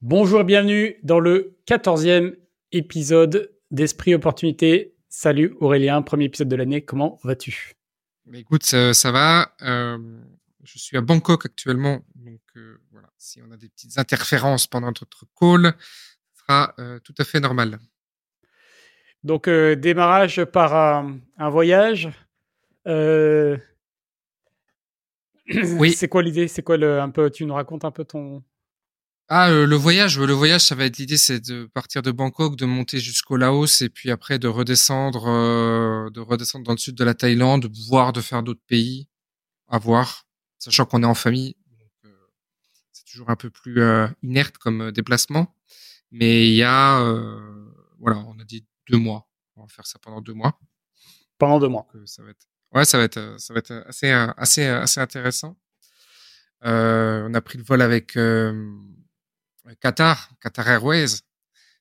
Bonjour et bienvenue dans le 14e épisode d'Esprit Opportunité. Salut Aurélien, premier épisode de l'année, comment vas-tu? Écoute, ça, va. Euh, je suis à Bangkok actuellement, donc euh, voilà, si on a des petites interférences pendant notre call, ce sera euh, tout à fait normal. Donc démarrage par un, voyage. oui. C'est quoi l'idée? C'est quoi le un peu Tu nous racontes un peu ton ah, euh, le voyage, le voyage, ça va être l'idée, c'est de partir de Bangkok, de monter jusqu'au Laos et puis après de redescendre, euh, de redescendre dans le sud de la Thaïlande, voire de faire d'autres pays, à voir, sachant qu'on est en famille, euh, c'est toujours un peu plus inerte comme déplacement. Mais il y a, voilà, on a dit deux mois, on va faire ça pendant deux mois. Pendant deux mois. ça va être, ouais, ça va être, ça va être assez, assez, assez intéressant. on a pris le vol avec Qatar, Qatar Airways,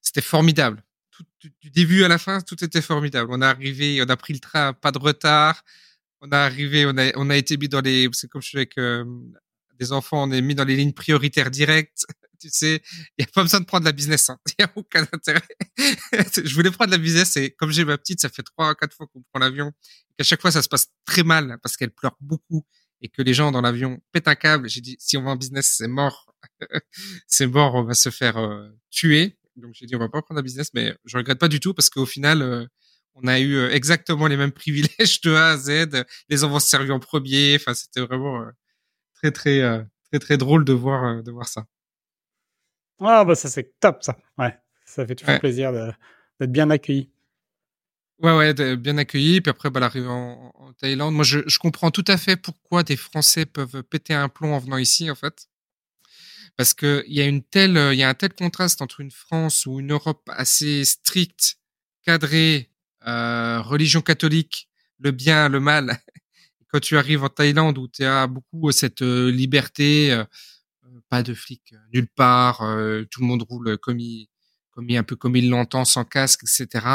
c'était formidable. du début à la fin, tout était formidable. On est arrivé, on a pris le train, pas de retard. On est arrivé, on a, on a été mis dans les, c'est comme je suis avec euh, des enfants, on est mis dans les lignes prioritaires directes. Tu sais, il n'y a pas besoin de prendre la business. Hein. Il n'y a aucun intérêt. je voulais prendre la business et comme j'ai ma petite, ça fait trois, quatre fois qu'on prend l'avion. À chaque fois, ça se passe très mal parce qu'elle pleure beaucoup et que les gens dans l'avion pètent un câble. J'ai dit, si on va en business, c'est mort. c'est mort, on va se faire euh, tuer. Donc j'ai dit on va pas prendre un business, mais je regrette pas du tout parce qu'au final euh, on a eu euh, exactement les mêmes privilèges de A à Z. Les enfants se servi en premier. Enfin c'était vraiment très très très très drôle de voir de voir ça. Ah bah ça c'est top ça. Ouais, ça fait toujours plaisir d'être bien accueilli. Ouais, ouais, bien accueilli. Puis après, bah, l'arrivée en, Thaïlande. Moi, je, je, comprends tout à fait pourquoi des Français peuvent péter un plomb en venant ici, en fait parce que il y a une telle, il y a un tel contraste entre une France ou une Europe assez stricte, cadrée, euh, religion catholique, le bien, le mal. Quand tu arrives en Thaïlande où tu as beaucoup cette euh, liberté, euh, pas de flics nulle part, tout le monde roule comme il, comme il, un peu comme il l'entend, sans casque, etc.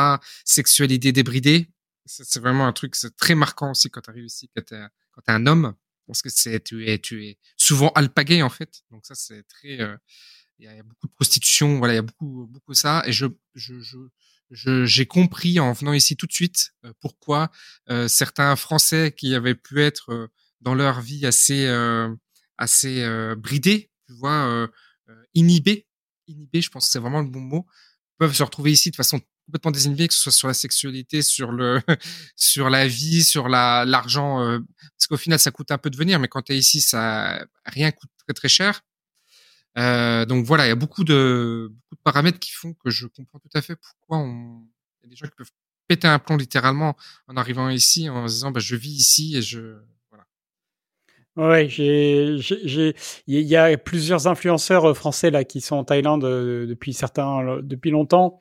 Sexualité débridée, c'est vraiment un truc très marquant aussi quand tu arrives ici, quand tu es, es un homme parce que c'est tu es tu es souvent alpagué en fait. Donc ça c'est très euh, il y, a beaucoup de prostitution, voilà, il y a beaucoup beaucoup ça et je je je j'ai compris en venant ici tout de suite euh, pourquoi euh, certains Français qui avaient pu être dans leur vie assez assez bridés, tu vois, inhibés, je pense que c'est vraiment le bon mot, peuvent se retrouver ici de façon complètement désinhibé, que ce soit sur la sexualité, sur le, sur la vie, sur la l'argent, euh, parce qu'au final ça coûte un peu de venir, mais quand tu es ici, ça rien coûte très très cher. Euh, donc voilà, il y a beaucoup de beaucoup de paramètres qui font que je comprends tout à fait pourquoi on il y a des gens qui peuvent péter un plomb littéralement en arrivant ici en se disant bah je vis ici et je. Ouais, j'ai, j'ai, il y a plusieurs influenceurs euh, français là qui sont en Thaïlande depuis certains, depuis longtemps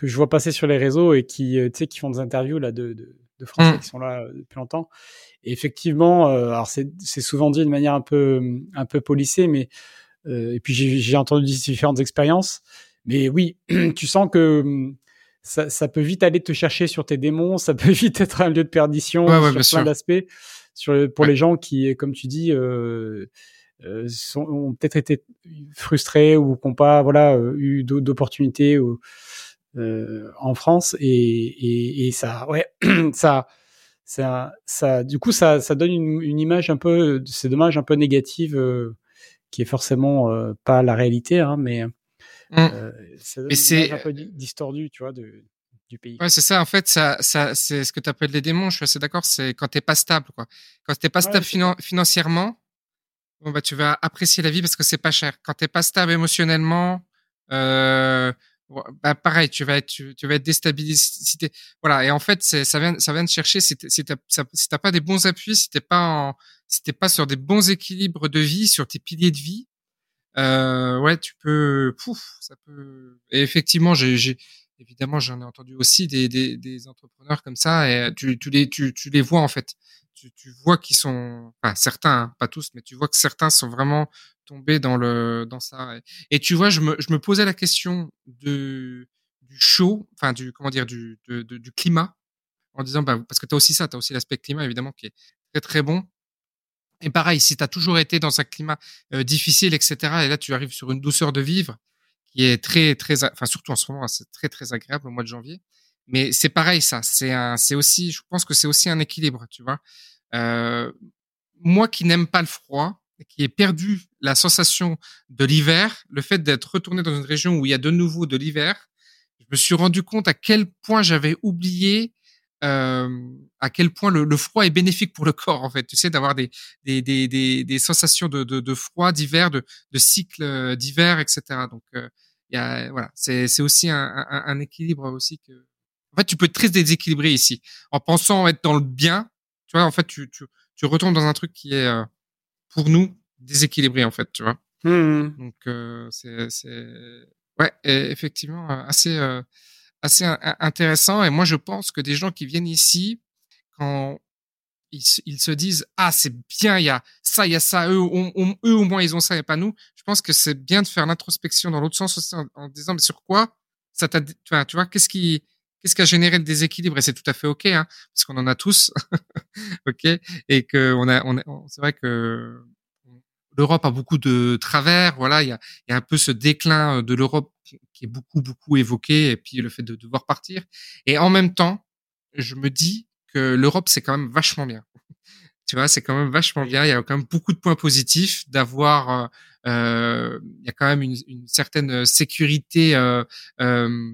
que je vois passer sur les réseaux et qui, euh, tu sais, qui font des interviews là de, de, de Français mmh. qui sont là euh, depuis longtemps. Et effectivement, euh, alors c'est, c'est souvent dit de manière un peu, un peu polissée, mais et puis j'ai, j'ai entendu différentes expériences. Mais oui, tu sens que hum, ça, ça, peut vite aller te chercher sur tes démons, ça peut vite être un lieu de perdition sur plein d'aspects. Sur, pour les gens qui, comme tu dis, euh, sont, ont peut-être été frustrés ou qui n'ont pas voilà, eu d'opportunités euh, en France et, et, et, ça, ouais, ça, ça, ça, du coup, ça, ça donne une, une image un peu, c'est dommage, un peu négative, euh, qui est forcément euh, pas la réalité, hein, mais mmh. euh, ça donne une image un peu distordue, tu vois, de, du pays. Ouais, c'est ça. En fait, ça, ça, c'est ce que tu appelles les démons. Je suis assez d'accord. C'est quand t'es pas stable, quoi. Quand t'es pas stable financièrement, bon bah tu vas apprécier la vie parce que c'est pas cher. Quand t'es pas stable émotionnellement, euh, bah pareil, tu vas être, tu, vas être déstabilisé. voilà, et en fait, ça vient, ça vient de chercher si t'as si t'as pas des bons appuis, si t'es pas en, si t'es pas sur des bons équilibres de vie, sur tes piliers de vie, euh, ouais, tu peux, pouf, ça peut. Et effectivement, j'ai, évidemment, j'en ai entendu aussi des, des, des, entrepreneurs comme ça, et tu, tu les, tu, tu les vois en fait. Tu, tu vois qu'ils sont, enfin certains, hein, pas tous, mais tu vois que certains sont vraiment tomber dans le dans ça. Et, tu vois, je me, je me posais la question de du chaud, enfin du comment dire du de, du climat, en disant bah parce que tu as aussi ça, tu as aussi l'aspect climat évidemment qui est très très bon. Et pareil, si tu as toujours été dans un climat euh, difficile, etc., et là tu arrives sur une douceur de vivre qui est très très, enfin surtout en ce moment, c'est très très agréable au mois de janvier. Mais c'est pareil, ça. C'est un, c'est aussi, je pense que c'est aussi un équilibre, tu vois? Euh, moi qui n'aime pas le froid, qui ai perdu la sensation de l'hiver, le fait d'être retourné dans une région où il y a de nouveau de l'hiver, je me suis rendu compte à quel point j'avais oublié à quel point le, le, froid est bénéfique pour le corps en fait. Tu sais d'avoir des des, des, des, des sensations de, de, de froid d'hiver, de, de cycle euh, d'hiver, etc. Donc euh, il y a voilà, c'est c'est aussi un, un, un, équilibre aussi que. En fait, tu peux être très déséquilibré ici en pensant être dans le bien. Tu vois, en fait, tu tu, tu retombes dans un truc qui est euh, pour nous déséquilibré en fait, tu vois. Mmh. Donc euh, c'est c'est ouais effectivement assez assez intéressant. Et moi, je pense que des gens qui viennent ici, quand ils, se disent ah c'est bien, il y a ça, il y a ça, eux, eux au moins ils ont ça et pas nous. Je pense que c'est bien de faire l'introspection dans l'autre sens aussi en, disant mais sur quoi ça t'a, tu vois, tu vois qu'est-ce qui qu'est-ce qui a généré le déséquilibre? Et c'est tout à fait ok hein, parce qu'on en a tous, ok? Et que on a, on, c'est vrai que l'Europe a beaucoup de travers. Voilà, il y a, y a, un peu ce déclin de l'Europe qui est beaucoup beaucoup évoqué et puis le fait de devoir partir. Et en même temps, je me dis que l'Europe c'est quand même vachement bien. tu vois, c'est quand même vachement bien. Il y a quand même beaucoup de points positifs d'avoir. Euh, il y a quand même une, une certaine sécurité. Euh, euh,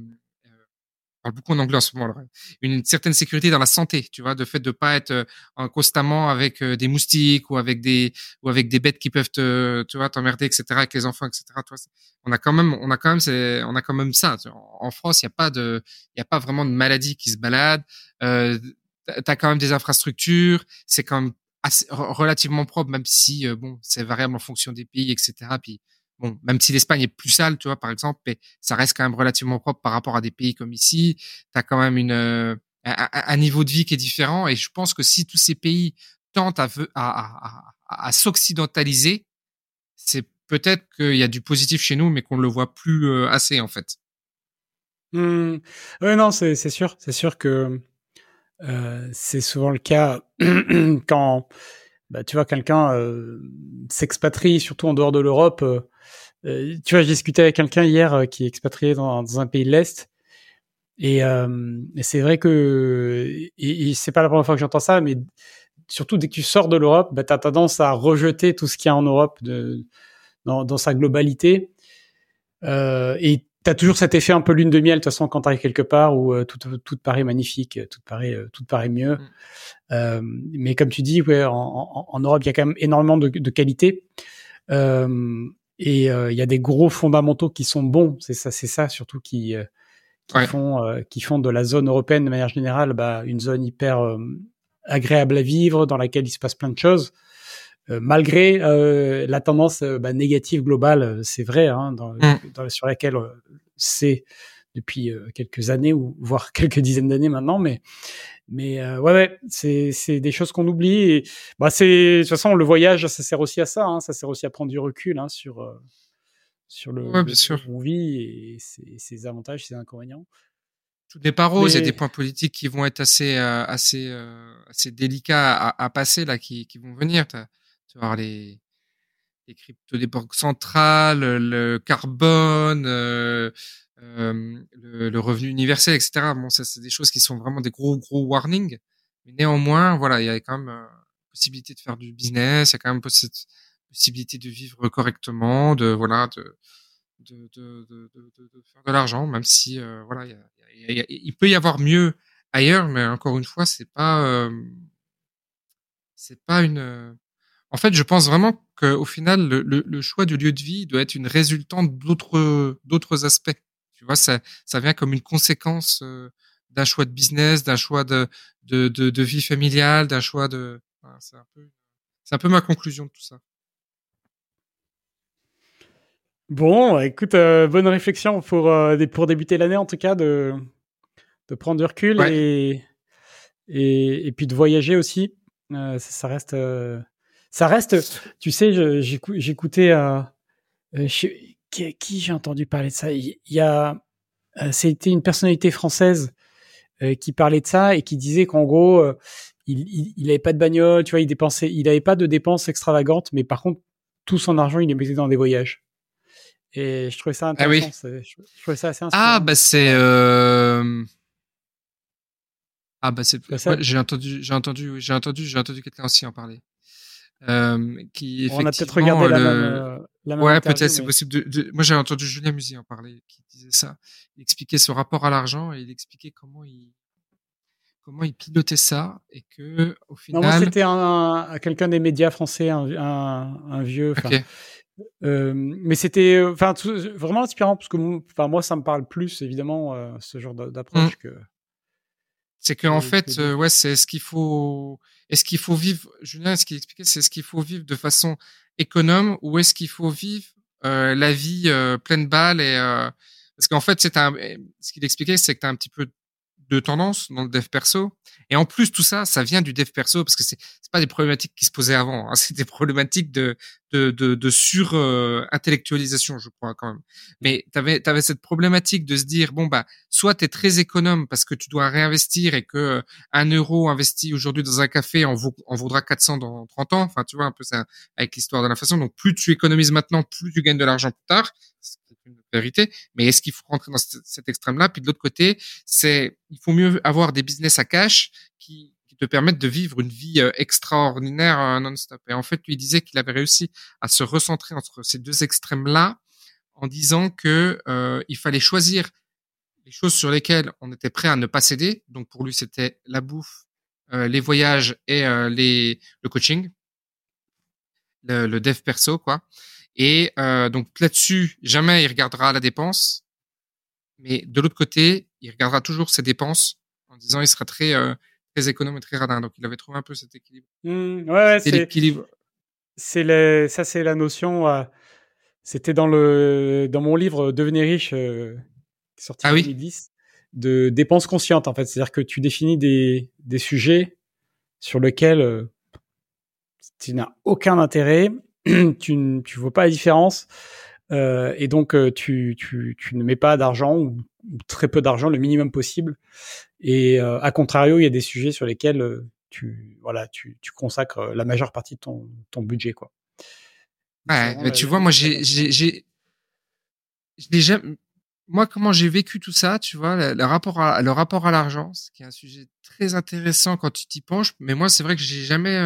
parle beaucoup en anglais en ce moment, une certaine sécurité dans la santé, tu vois, de fait de pas être euh, constamment avec euh, des moustiques ou avec des ou avec des bêtes qui peuvent te, tu vois, t'emmerder, etc. Avec les enfants, etc. On a quand même, on a quand même, on a quand même ça. En France, il y a pas de, il y a pas vraiment de maladie qui se balade. Euh, T'as quand même des infrastructures, c'est quand même relativement propre, même si euh, bon, c'est variable en fonction des pays, etc. bon, même si l'Espagne est plus sale, tu vois, par exemple, mais ça reste quand même relativement propre par rapport à des pays comme ici. Tu as quand même une, euh, un, niveau de vie qui est différent. Et je pense que si tous ces pays tentent à, s'occidentaliser, c'est peut-être qu'il y a du positif chez nous, mais qu'on ne le voit plus euh, assez, en fait. Mmh. Oui, non, c'est sûr. C'est sûr que euh, c'est souvent le cas quand bah, tu vois quelqu'un euh, s'expatrie, surtout en dehors de l'Europe. Euh, euh, tu vois, j'ai discuté avec quelqu'un hier euh, qui est expatrié dans, un pays de l'Est. Et, euh, et c'est vrai que et, et c'est pas la première fois que j'entends ça, mais surtout dès que tu sors de l'Europe, bah, tu as tendance à rejeter tout ce qu'il y a en Europe de, dans, sa globalité. Et tu as toujours cet effet un peu lune de miel, de toute façon, quand tu arrives quelque part où tout, tout paraît magnifique, tout paraît, tout paraît mieux. Mm. Euh, mais comme tu dis, ouais, en, en, en, Europe, il y a quand même énormément de, de qualité. Euh, et euh, il y a des gros fondamentaux qui sont bons. C'est ça, c'est ça surtout qui euh, qui ouais. font euh, qui font de la zone européenne de manière générale bah, une zone hyper agréable à vivre dans laquelle il se passe plein de choses. Malgré la tendance bah, négative globale, c'est vrai, hein, dans, mm. dans, sur laquelle c'est depuis quelques années ou voire quelques dizaines d'années maintenant, mais mais euh, ouais, ouais c'est c'est des choses qu'on oublie. Et, bah c'est de toute façon le voyage, ça sert aussi à ça. Hein, ça sert aussi à prendre du recul hein, sur euh, sur le, ouais, bien sûr. on vit et ses, ses, avantages, ses inconvénients. Tout n'est pas rose. Mais... Il y a des points politiques qui vont être assez euh, assez euh, assez délicats à, à, passer là, qui qui vont venir. Tu vas voir les les cryptos des banques centrales, le carbone. Euh, euh, le, le, revenu universel, etc. Bon, ça c'est des choses qui sont vraiment des gros gros warnings. Mais néanmoins, voilà, il y a quand même euh, possibilité de faire du business, il y a quand même cette possibilité de vivre correctement, de voilà, de de, de, de, de faire de l'argent, même si euh, voilà, il, y a, y a, il, peut y avoir mieux ailleurs, mais encore une fois, c'est pas euh, c'est pas une. En fait, je pense vraiment qu'au final, le, le, le, choix du lieu de vie doit être une résultante d'autres d'autres aspects. Tu vois, ça, ça vient comme une conséquence euh, d'un choix de business, d'un choix de, de, de, de, vie familiale, d'un choix de. C'est un peu, c'est un peu ma conclusion de tout ça. Bon, écoute, euh, bonne réflexion pour euh, pour débuter l'année en tout cas de de prendre du recul ouais. et, et, et puis de voyager aussi. Euh, ça, ça, reste ça reste. Tu sais, j'écoutais euh, qui, qui j'ai entendu parler de ça? Il y a, euh, c'était une personnalité française euh, qui parlait de ça et qui disait qu'en gros, euh, il, il, il avait pas de bagnole, tu vois, il dépensait, il avait pas de dépenses extravagantes, mais par contre, tout son argent, il les mettait dans des voyages. Et je trouvais ça intéressant. Ah oui. je, trouvais ça assez inspirant. Ah, bah c'est. Euh... Ah, bah c'est. j'ai entendu, j'ai entendu, j'ai entendu, j'ai entendu quelqu'un aussi en parler. Euh, qui On a peut-être regardé la, même, euh, la même, Ouais, peut-être, c'est possible. De, de... Moi, j'ai entendu Julien Musy en parler, qui disait ça. Il expliquait son rapport à l'argent et il expliquait comment il comment il pilotait ça et que au final. Non, moi, c'était un, quelqu'un des médias français, un, un, vieux. Euh, mais c'était enfin vraiment inspirant parce que enfin moi ça me parle plus évidemment euh, ce genre d'approche mmh. que c'est qu'en fait euh, ouais c'est ce qu'il faut est-ce qu'il faut vivre Julien ce qu'il expliquait c'est ce qu'il faut vivre de façon économe ou est-ce qu'il faut vivre la vie pleine balle et parce qu'en fait c'est un ce qu'il expliquait c'est que tu as un petit peu de tendance dans le dev perso. Et en plus, tout ça, ça vient du dev perso parce que c'est pas des problématiques qui se posaient avant. Hein, c'est des problématiques de de de, de sur euh, intellectualisation, je crois quand même. Mais t'avais t'avais cette problématique de se dire bon bah soit t'es très économe parce que tu dois réinvestir et que euh, un euro investi aujourd'hui dans un café en, vaut, en vaudra 400 dans 30 ans. Enfin, tu vois un peu ça avec l'histoire de l'inflation. Donc plus tu économises maintenant, plus tu gagnes de l'argent plus tard une vérité. Mais est-ce qu'il faut rentrer dans cet extrême-là? Puis de l'autre côté, c'est il faut mieux avoir des business à cash qui, qui te permettent de vivre une vie euh, extraordinaire euh, non-stop. Et en fait, lui disait qu'il avait réussi à se recentrer entre ces deux extrêmes-là en disant que euh, il fallait choisir les choses sur lesquelles on était prêt à ne pas céder. Donc pour lui, c'était la bouffe, euh, les voyages et euh, les, le coaching, le, le dev perso, quoi. Et euh, donc là-dessus, jamais il regardera la dépense, mais de l'autre côté, il regardera toujours ses dépenses en disant il sera très euh, très économe et très radin. Donc il avait trouvé un peu cet équilibre. Mmh, ouais, c'est l'équilibre. C'est ça, c'est la notion. Euh, C'était dans le dans mon livre Devenir riche, euh, sorti en 2010, de dépenses conscientes en fait. C'est-à-dire que tu définis des des sujets sur lesquels euh, tu n'as aucun intérêt tu ne tu vois pas la différence. Euh, et donc euh, tu, tu, tu, ne mets pas d'argent ou, très peu d'argent, le minimum possible. Et euh, à contrario, il y a des sujets sur lesquels euh, tu voilà tu, tu consacres la majeure partie de ton, ton budget quoi. Ouais, mais tu vois, moi j'ai j'ai j'ai moi comment j'ai vécu tout ça, tu vois, le, rapport à le rapport à l'argent, ce qui est un sujet très intéressant quand tu t'y penches. Mais moi, c'est vrai que j'ai jamais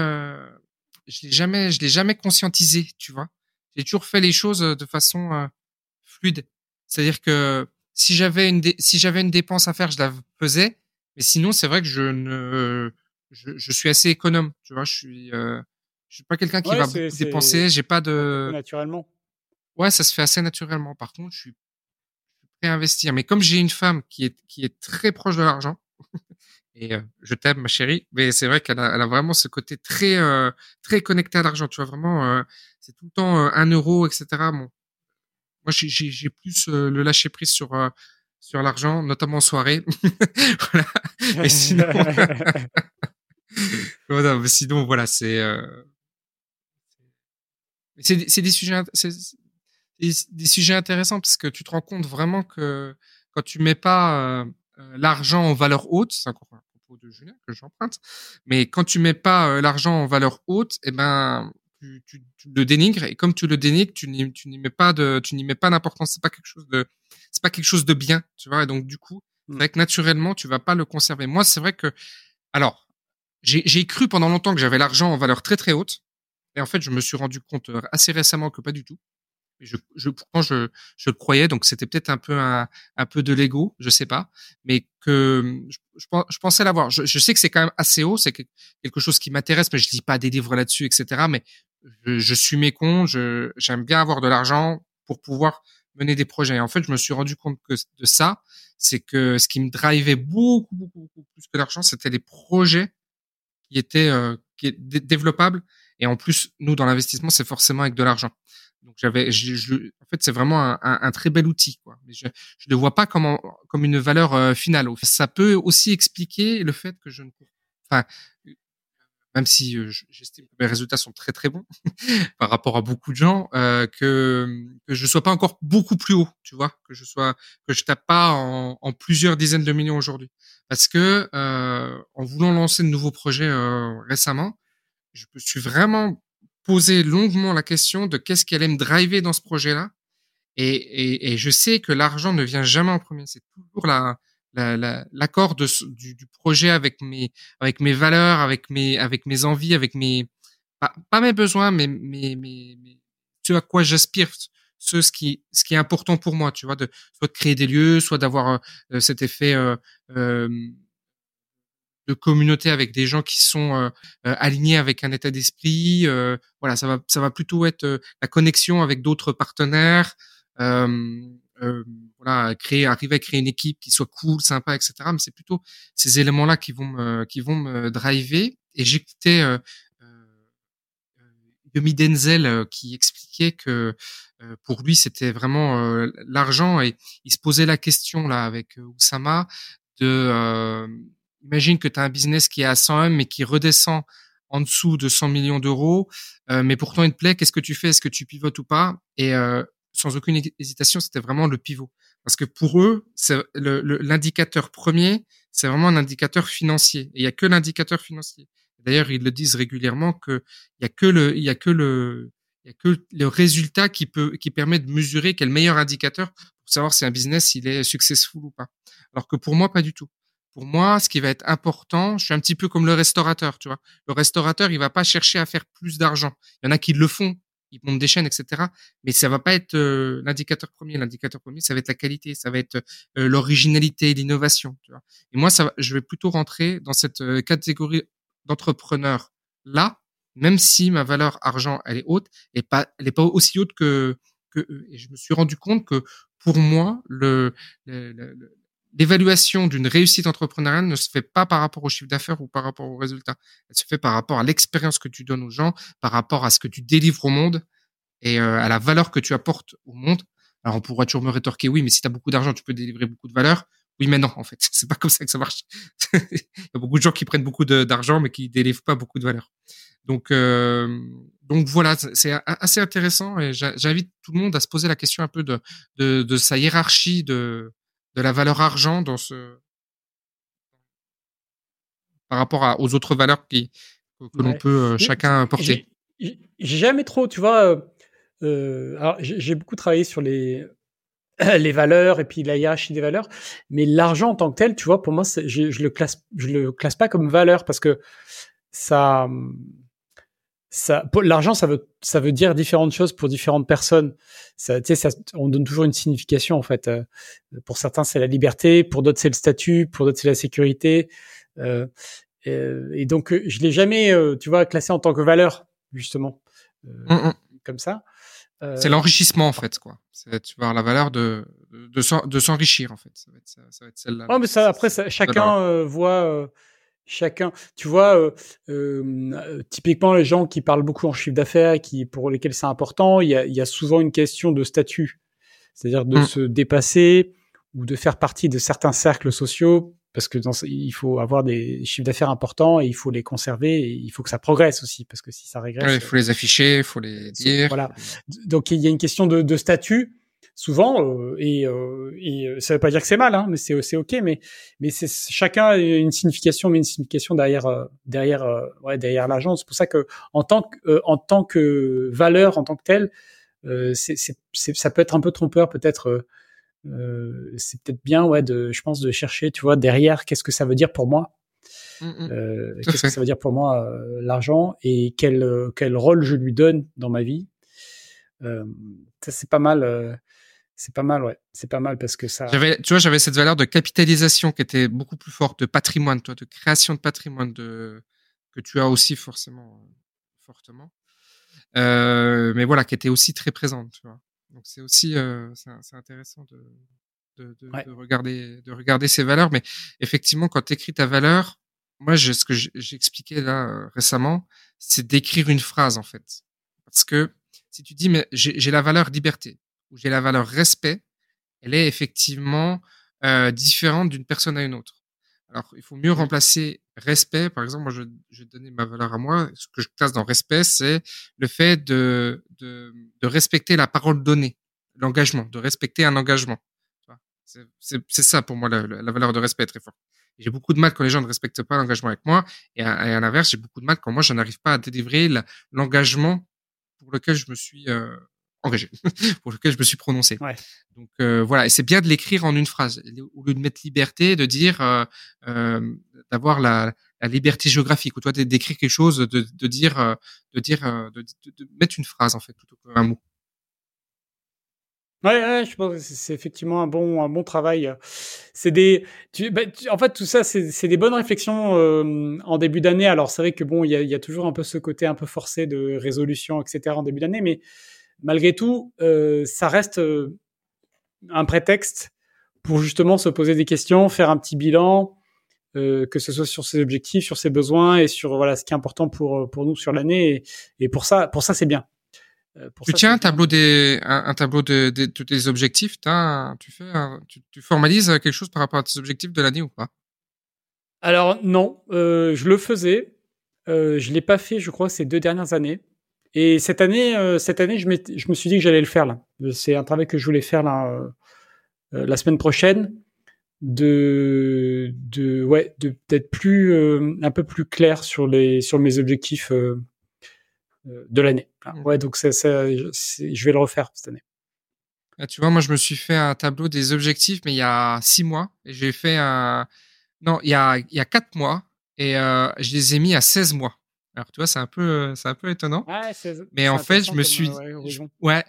je l'ai jamais, je l'ai jamais conscientisé, tu vois. J'ai toujours fait les choses euh, de façon euh, fluide. C'est-à-dire que si j'avais une si j'avais une dépense à faire, je la faisais. Mais sinon, c'est vrai que je ne, je, je, suis assez économe, tu vois. Je suis, euh, je suis pas quelqu'un qui va beaucoup dépenser. J'ai pas de naturellement. Ouais, ça se fait assez naturellement. Par contre, je suis prêt à investir. Mais comme j'ai une femme qui est qui est très proche de l'argent, et euh, je t'aime, ma chérie. Mais c'est vrai qu'elle a, elle a vraiment ce côté très, euh, très connecté à l'argent. Tu vois, vraiment, euh, c'est tout le temps un euro, etc. Bon, moi, j'ai, j'ai plus le lâcher prise sur, sur l'argent, notamment en soirée. voilà. Et sinon, voilà, mais sinon, voilà, c'est, c'est, c'est des sujets, des sujets intéressants parce que tu te rends compte vraiment que quand tu mets pas l'argent en valeur haute, c'est encore de Julien que j'emprunte. Mais quand tu mets pas euh, l'argent en valeur haute, eh ben, tu, tu, le dénigres. Et comme tu le dénigres, tu n'y, tu n'y mets pas de, tu n'y mets pas d'importance. C'est pas quelque chose de, c'est pas quelque chose de bien, tu vois. Et donc, du coup, c'est mmh. vrai que naturellement, tu vas pas le conserver. Moi, c'est vrai que, alors, j'ai, j'ai cru pendant longtemps que j'avais l'argent en valeur très très haute. Et en fait, je me suis rendu compte euh, assez récemment que pas du tout je, je pourtant je, je le croyais, donc c'était peut-être un peu un, un peu de l'ego, je sais pas, mais que je, je pensais l'avoir. Je, je, sais que c'est quand même assez haut, c'est quelque chose qui m'intéresse, mais je lis pas des livres là-dessus, etc. Mais je, je suis mécon, je j'aime bien avoir de l'argent pour pouvoir mener des projets. Et en fait, je me suis rendu compte que de ça, c'est que ce qui me drivait beaucoup, beaucoup, beaucoup plus que l'argent, c'était les projets qui étaient euh, qui développables. Et en plus, nous, dans l'investissement, c'est forcément avec de l'argent. J'avais, je, en fait, c'est vraiment un, un, un, très bel outil, quoi. Mais je, je ne vois pas comme comme une valeur euh, finale. Ça peut aussi expliquer le fait que je ne, enfin, même si euh, j'estime que mes résultats sont très très bons par rapport à beaucoup de gens, euh, que que je sois pas encore beaucoup plus haut, tu vois, que je sois que je tape pas en, en plusieurs dizaines de millions aujourd'hui, parce que euh, en voulant lancer de nouveaux projets euh, récemment, je me suis vraiment poser longuement la question de qu'est-ce qui allait me driver dans ce projet-là Et, et, et je sais que l'argent ne vient jamais en premier. C'est toujours la, l'accord la, du, du, projet avec mes avec mes valeurs, avec mes avec mes envies, avec mes pas, mes besoins, mais mes, mes ce à quoi j'aspire, ce, ce qui ce qui est important pour moi, tu vois, de soit de créer des lieux, soit d'avoir euh, cet effet euh, euh, de communauté avec des gens qui sont euh, euh, alignés avec un état d'esprit. Euh, voilà, ça va, ça va plutôt être la connexion avec d'autres partenaires. voilà, créer, arriver à créer une équipe qui soit cool, sympa, etc. Mais c'est plutôt ces éléments-là qui vont me, qui vont me driver. Et j'écoutais Yomi Denzel qui expliquait que pour lui c'était vraiment l'argent et il se posait la question là avec Oussama de imagine que tu as un business qui est à 100 M mais qui redescend en dessous de 100 millions d'euros, euh, mais pourtant il te plaît, qu'est-ce que tu fais? Est-ce que tu pivotes ou pas? Et euh, sans aucune hésitation, c'était vraiment le pivot. Parce que pour eux, l'indicateur premier, c'est vraiment un indicateur financier. Et il y a que l'indicateur financier. D'ailleurs, ils le disent régulièrement que il y a que le, a résultat qui qui permet de mesurer quel meilleur indicateur pour savoir si un business il est successful ou pas. Alors que pour moi, pas du tout pour moi, ce qui va être important, je suis un petit peu comme le restaurateur, tu vois. Le restaurateur, il va pas chercher à faire plus d'argent. Il y en a qui le font, ils montent des chaînes, etc. Mais ça va pas être euh, l'indicateur premier. L'indicateur premier, ça va être la qualité, ça va être euh, l'originalité, l'innovation, tu vois. Et moi, ça, je vais plutôt rentrer dans cette euh, catégorie d'entrepreneur là, même si ma valeur argent elle est haute, et pas, elle est pas aussi haute que que. Et je me suis rendu compte que pour moi, le l'évaluation d'une réussite entrepreneuriale ne se fait pas par rapport au chiffre d'affaires ou par rapport aux résultats. Elle se fait par rapport à l'expérience que tu donnes aux gens, par rapport à ce que tu délivres au monde et euh, à la valeur que tu apportes au monde. Alors on pourra toujours me rétorquer, oui, mais si tu as beaucoup d'argent, tu peux délivrer beaucoup de valeur. Oui, mais non, en fait, c'est pas comme ça que ça marche. Il y a beaucoup de gens qui prennent beaucoup d'argent, mais qui délivrent pas beaucoup de valeur. Donc, euh, donc voilà, c'est assez intéressant et j'invite tout le monde à se poser la question un peu de, de, de sa hiérarchie de, de la valeur argent dans ce par rapport à, aux autres valeurs qui, que, l'on peut euh, chacun porter. J'ai jamais trop, tu vois. Euh, euh j'ai beaucoup travaillé sur les les valeurs et puis la hiérarchie des valeurs, mais l'argent en tant que tel, tu vois, pour moi, je, je le classe, je le classe pas comme valeur parce que ça, ça, l'argent, ça veut, ça veut dire différentes choses pour différentes personnes. Ça, tu sais, ça, on donne toujours une signification en fait. Euh, pour certains, c'est la liberté, pour d'autres, c'est le statut, pour d'autres, c'est la sécurité. Euh, et, donc, euh, je l'ai jamais, euh, tu vois, classé en tant que valeur justement, mmh, mmh. comme ça. c'est l'enrichissement en fait, quoi. Tu vois la valeur de de, de s'enrichir en fait. Ça va être, ça, va être celle-là. Oh, mais ça, après, ça, chacun voit chacun. Tu vois, euh, euh, typiquement les gens qui parlent beaucoup en chiffre d'affaires, qui pour lesquels c'est important, il y a, y a, souvent une question de statut, c'est-à-dire de mmh. se dépasser ou de faire partie de certains cercles sociaux, parce que dans, il faut avoir des chiffres d'affaires importants et il faut les conserver et il faut que ça progresse aussi, parce que si ça régresse, il faut les afficher, il faut les dire. Voilà. Donc il y a une question de, de statut souvent euh, et, euh, et euh, ça veut pas dire que c'est mal hein, mais c'est c'est ok mais mais c'est chacun a une signification mais une signification derrière derrière ouais derrière l'argent c'est pour ça que en tant que en tant que valeur en tant que telle c'est c'est ça peut être un peu trompeur peut-être c'est peut-être bien ouais de je pense de chercher tu vois derrière qu'est-ce que ça veut dire pour moi mmh, mmh. qu'est-ce que ça veut dire pour moi l'argent et quel quel rôle je lui donne dans ma vie c'est pas mal c'est pas mal, ouais. C'est pas mal parce que ça. J'avais, tu vois, j'avais cette valeur de capitalisation qui était beaucoup plus forte, de patrimoine, toi, de création de patrimoine, de que tu as aussi forcément euh, fortement. Euh, mais voilà, qui était aussi très présente, tu vois. Donc c'est aussi, euh, c'est intéressant de de, de, de, regarder de regarder ces valeurs. Mais effectivement, quand tu écris ta valeur, moi, je, ce que j'ai expliqué là euh, récemment, c'est d'écrire une phrase en fait, parce que si tu dis mais j'ai la valeur liberté, où j'ai la valeur respect, elle est effectivement euh, différente d'une personne à une autre. Alors, il faut mieux remplacer respect. Par exemple, moi, je, je vais donner ma valeur à moi. Ce que je classe dans respect, c'est le fait de, de, de, respecter la parole donnée, l'engagement, de respecter un engagement. C'est ça pour moi la, la, valeur de respect est très forte. J'ai beaucoup de mal quand les gens ne respectent pas l'engagement avec moi, et à, à l'inverse, j'ai beaucoup de mal quand moi je n'arrive pas à délivrer l'engagement pour lequel je me suis euh, engagé, pour lequel je me suis prononcé. Ouais. Donc euh, voilà, et c'est bien de l'écrire en une phrase, au lieu de mettre liberté, de dire, euh, euh, d'avoir la, la, liberté géographique, ou toi d'écrire quelque chose, de, de dire, euh, de dire, euh, de, de, de, mettre une phrase en fait plutôt qu'un mot. Ouais, ouais, je pense que c'est effectivement un bon, un bon travail. C'est des, tu, bah, tu, en fait, tout ça, c'est des bonnes réflexions euh, en début d'année. Alors, c'est vrai que bon, il y a, y a, toujours un peu ce côté un peu forcé de résolution, etc. en début d'année, mais malgré tout, euh, ça reste euh, un prétexte pour justement se poser des questions, faire un petit bilan, euh, que ce soit sur ses objectifs, sur ses besoins et sur voilà ce qui est important pour pour nous sur l'année. Et, et, pour ça, pour ça, c'est bien. Euh, pour tu ça, tiens un tableau des un, un tableau de, de, de, tes objectifs. As, tu fais un, tu, tu, formalises quelque chose par rapport à tes objectifs de l'année ou pas? Alors non, euh, je le faisais. Euh, je l'ai pas fait, je crois, ces deux dernières années. Et cette année, euh, cette année, je, je me suis dit que j'allais le faire là. C'est un travail que je voulais faire là euh, euh, la semaine prochaine, de, de ouais, de peut-être plus un peu plus clair sur les sur mes objectifs de l'année. Mmh. Ouais, donc je vais le refaire cette année. Ah, tu vois, moi, je me suis fait un tableau des objectifs, mais il y a six mois. Et j'ai fait un. Non, il y a, il y a quatre mois. Et euh, je les ai mis à 16 mois. Alors, tu vois, c'est un peu, c'est un peu étonnant. Ouais, mais en fait, je me suis. ouais,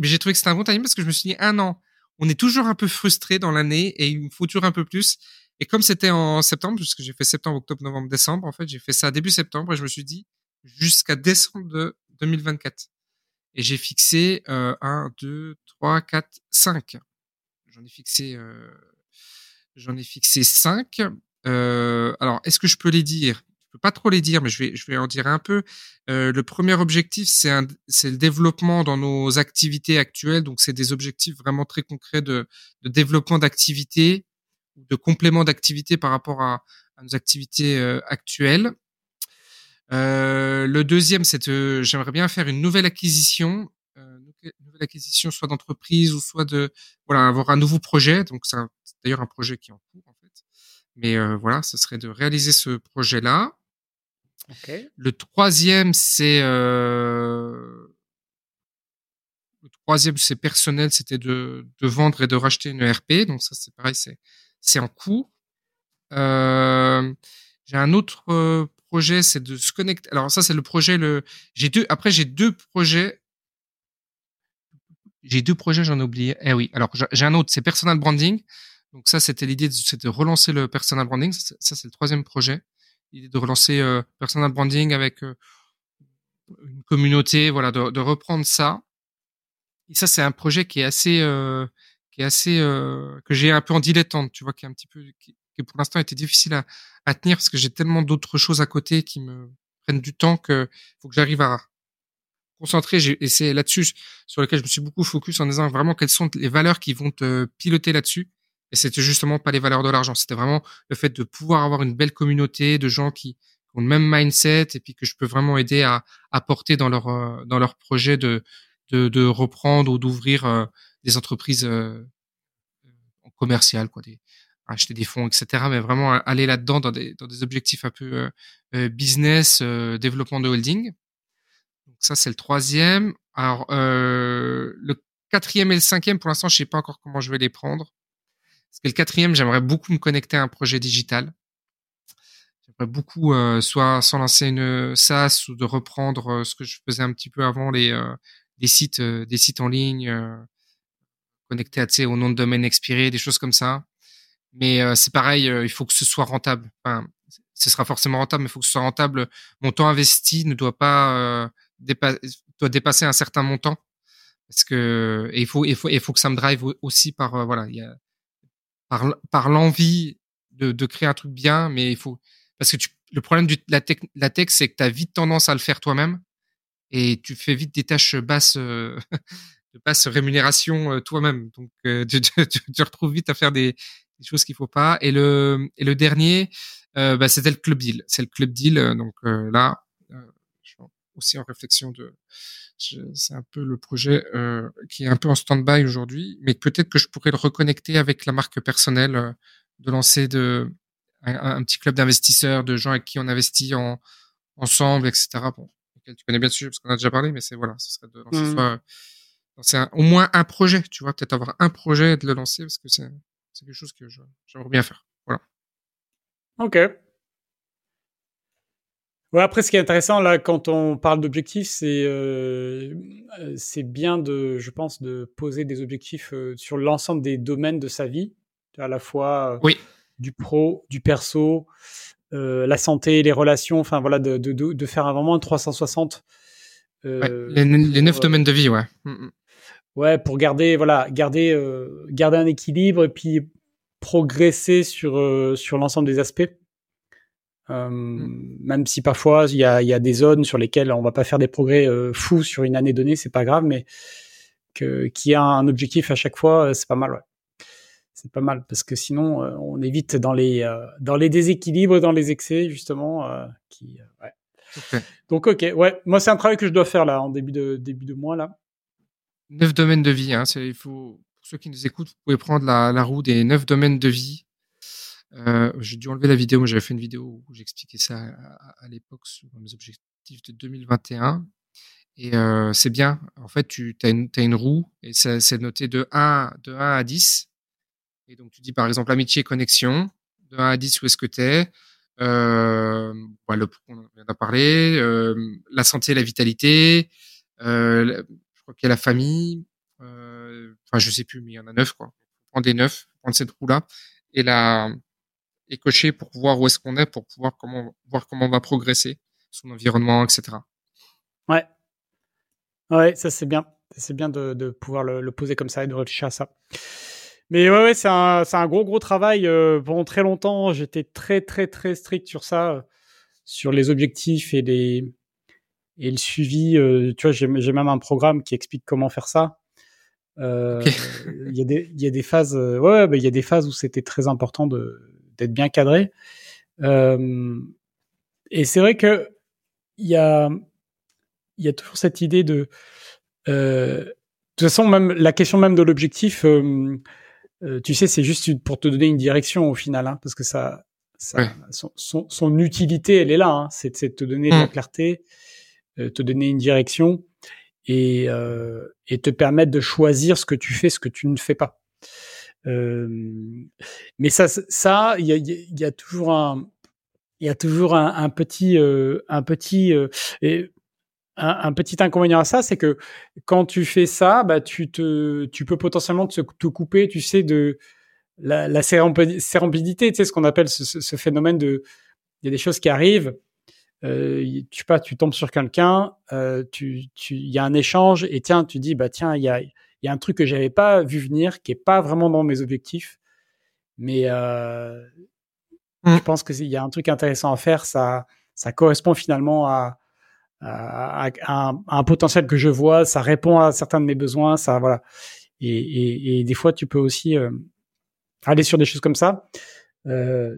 j'ai trouvé que c'était un bon timing parce que je me suis dit, un an, on est toujours un peu frustré dans l'année et il me faut toujours un peu plus. Et comme c'était en septembre, puisque j'ai fait septembre, octobre, novembre, décembre, en fait, j'ai fait ça début septembre et je me suis dit, jusqu'à décembre de 2024. Et j'ai fixé euh, 1, 2, 3, 4, 5. J'en ai fixé, euh, j'en ai fixé 5. Euh, alors, est-ce que je peux les dire? Je peux pas trop les dire, mais je vais, je vais en dire un peu. Euh, le premier objectif, c'est c'est le développement dans nos activités actuelles. Donc, c'est des objectifs vraiment très concrets de, de développement d'activités, de complément d'activités par rapport à, à nos activités euh, actuelles. Euh, le deuxième, c'est euh, j'aimerais bien faire une nouvelle acquisition, euh, une nouvelle acquisition soit d'entreprise ou soit de voilà avoir un nouveau projet. Donc c'est d'ailleurs un projet qui est en cours en fait. Mais euh, voilà, ce serait de réaliser ce projet-là. Okay. Le troisième, c'est euh, le troisième, c'est personnel, c'était de, de vendre et de racheter une ERP. Donc ça, c'est pareil, c'est c'est en cours. Euh, j'ai un autre projet, c'est de se connecter. Alors ça, c'est le projet. Le j'ai deux. Après, j'ai deux projets. J'ai deux projets, j'en ai oublié. Eh oui. Alors j'ai un autre, c'est personal branding. Donc ça, c'était l'idée, de, relancer le personal branding. Ça, c'est le troisième projet. L'idée de relancer euh, personal branding avec euh, une communauté, voilà, de, de, reprendre ça. Et ça, c'est un projet qui est assez, euh, qui est assez, euh, que j'ai un peu en dilettante, tu vois, qui est un petit peu, qui, qui pour l'instant était difficile à, tenir parce que j'ai tellement d'autres choses à côté qui me prennent du temps que faut que j'arrive à concentrer. Et c'est là-dessus sur lequel je me suis beaucoup focus en disant vraiment quelles sont les valeurs qui vont te piloter là-dessus. Et c'était justement pas les valeurs de l'argent. C'était vraiment le fait de pouvoir avoir une belle communauté de gens qui ont le même mindset et puis que je peux vraiment aider à apporter dans leur euh, dans leur projet de de, reprendre ou d'ouvrir euh, des entreprises euh, commerciales quoi acheter des fonds, etc. Mais vraiment aller là-dedans dans des, dans des objectifs un peu euh, euh business, euh, développement de holding. Donc ça, c'est le troisième. Alors, euh, le quatrième et le cinquième, pour l'instant, je sais pas encore comment je vais les prendre. Parce que le quatrième, j'aimerais beaucoup me connecter à un projet digital. J'aimerais beaucoup euh, soit sans lancer une SaaS ou de reprendre ce que je faisais un petit peu avant, les, des sites, des sites en ligne connectés à, au nom de domaine expiré, des choses comme ça mais euh, c'est pareil, euh, il faut que ce soit rentable. Enfin, ce sera forcément rentable, mais il faut que ce soit rentable. Mon temps investi ne doit pas euh, dépa doit dépasser un certain montant parce que et il faut il faut il faut que ça me drive aussi par euh, voilà il y a par par l'envie de, de créer un truc bien, mais il faut parce que tu, le problème de la tech, la tech c'est que tu as vite tendance à le faire toi-même et tu fais vite des tâches basses de basse rémunération toi-même. Donc tu, tu, tu, retrouves vite à faire des, des choses qu'il faut pas. Et le et le dernier, euh, bah, c'était le club deal. C'est le club deal. Euh, donc euh, là, euh, je suis aussi en réflexion de. C'est un peu le projet euh, qui est un peu en stand-by aujourd'hui, mais peut-être que je pourrais le reconnecter avec la marque personnelle, de lancer de un, un petit club d'investisseurs, de gens avec qui on investit en, ensemble, etc. Bon, tu connais bien le sujet parce qu'on a déjà parlé, mais c'est voilà, ce serait de lancer mmh. soit au moins un projet, tu vois, peut-être avoir un projet et de le lancer parce que c'est quelque chose que j'aimerais bien faire. Voilà. Ok. Ouais, après, ce qui est intéressant là, quand on parle d'objectifs, c'est euh, c'est bien de, je pense, de poser des objectifs euh, sur l'ensemble des domaines de sa vie, à la fois euh, oui. du pro, du perso, euh, la santé, les relations, enfin voilà, de, de, de, faire vraiment un 360. Euh, les, les, neuf domaines de vie, ouais. Ouais, pour garder, voilà, garder, garder un équilibre et puis progresser sur sur l'ensemble des aspects. Euh, mm. Même si parfois il y a, y a, des zones sur lesquelles on va pas faire des progrès euh, fous sur une année donnée, c'est pas grave, mais que qu'il y a un objectif à chaque fois, euh, c'est pas mal. Ouais. C'est pas mal parce que sinon on évite dans les dans les déséquilibres, dans les excès justement. qui, ouais. Donc ok, ouais, moi c'est un travail que je dois faire là en début de début de mois là. Neuf domaines de vie, hein, il faut pour ceux qui nous écoutent, vous pouvez prendre la, roue des neuf domaines de vie euh, j'ai dû enlever la vidéo, mais j'avais fait une vidéo où j'expliquais ça à, l'époque sur mes objectifs de 2021. Et euh, c'est bien. En fait, tu as une, une roue et c'est noté de 1, de 1 à 10. Et donc, tu dis par exemple amitié, connexion. De 1 à 10, où est-ce que tu es euh, voilà, on. Euh, la santé, la vitalité. A la famille. Euh, enfin, je sais plus, mais il y en a 9. Quoi. Prendre des 9, prendre cette roue-là. Et la, et cocher pour voir où est-ce qu'on est, pour pouvoir comment, voir comment on va progresser, son environnement, etc. Ouais. Ouais, ça c'est bien. C'est bien de, pouvoir le, le, poser comme ça et de réfléchir à ça. Mais ouais, ouais c'est un, un, gros, gros travail. Euh, pendant très longtemps, j'étais très, très, très strict sur ça, euh, sur les objectifs et, les, et le suivi. Euh, tu vois, j'ai même un programme qui explique comment faire ça. Euh, il y, a des, y a des phases, ouais, bah, il y a des phases où c'était très important d'être bien cadré. Euh, et c'est vrai que il y a, il y a toujours cette idée de, euh, de toute façon, même la question même de l'objectif, euh, tu sais, c'est juste pour te donner une direction au final, hein, parce que ça, ça son, son, utilité, elle est là, hein, c'est de te donner de la mmh. clarté, te donner une direction et, et te permettre de choisir ce que tu fais, ce que tu ne fais pas. Euh, mais ça, ça, il y a, toujours un, il y a toujours un, petit, euh, un petit, euh, et un, petit inconvénient à ça, c'est que quand tu fais ça, bah, tu te, tu peux potentiellement te, couper, tu sais, de la, la sérendipité, tu sais, ce qu'on appelle ce, phénomène de, il y a des choses qui arrivent, euh, tu sais pas, tu tombes sur quelqu'un, euh, tu, tu, il y a un échange et tiens, tu dis, bah tiens, il y a, il y a un truc que j'avais pas vu venir, qui est pas vraiment dans mes objectifs, mais euh, mmh. je pense qu'il y a un truc intéressant à faire. Ça, ça correspond finalement à, à, à, un, potentiel que je vois. Ça répond à certains de mes besoins. Ça, voilà. Et, et, et des fois, tu peux aussi euh, aller sur des choses comme ça. Euh,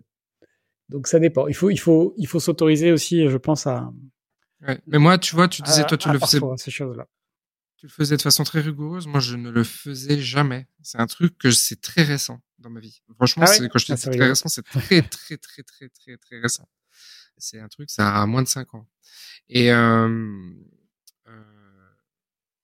donc ça dépend. Il faut, il faut, il faut s'autoriser aussi, je pense à. Ouais. Mais moi, tu vois, tu disais, toi, tu le faisais. Ces choses-là tu le faisais de façon très rigoureuse. Moi, je ne le faisais jamais. C'est un truc que c'est très récent dans ma vie. Franchement, ah quand je dis ah, très récent, c'est très, très, très, très, très, très récent. C'est un truc, ça a moins de 5 ans. Et euh, euh,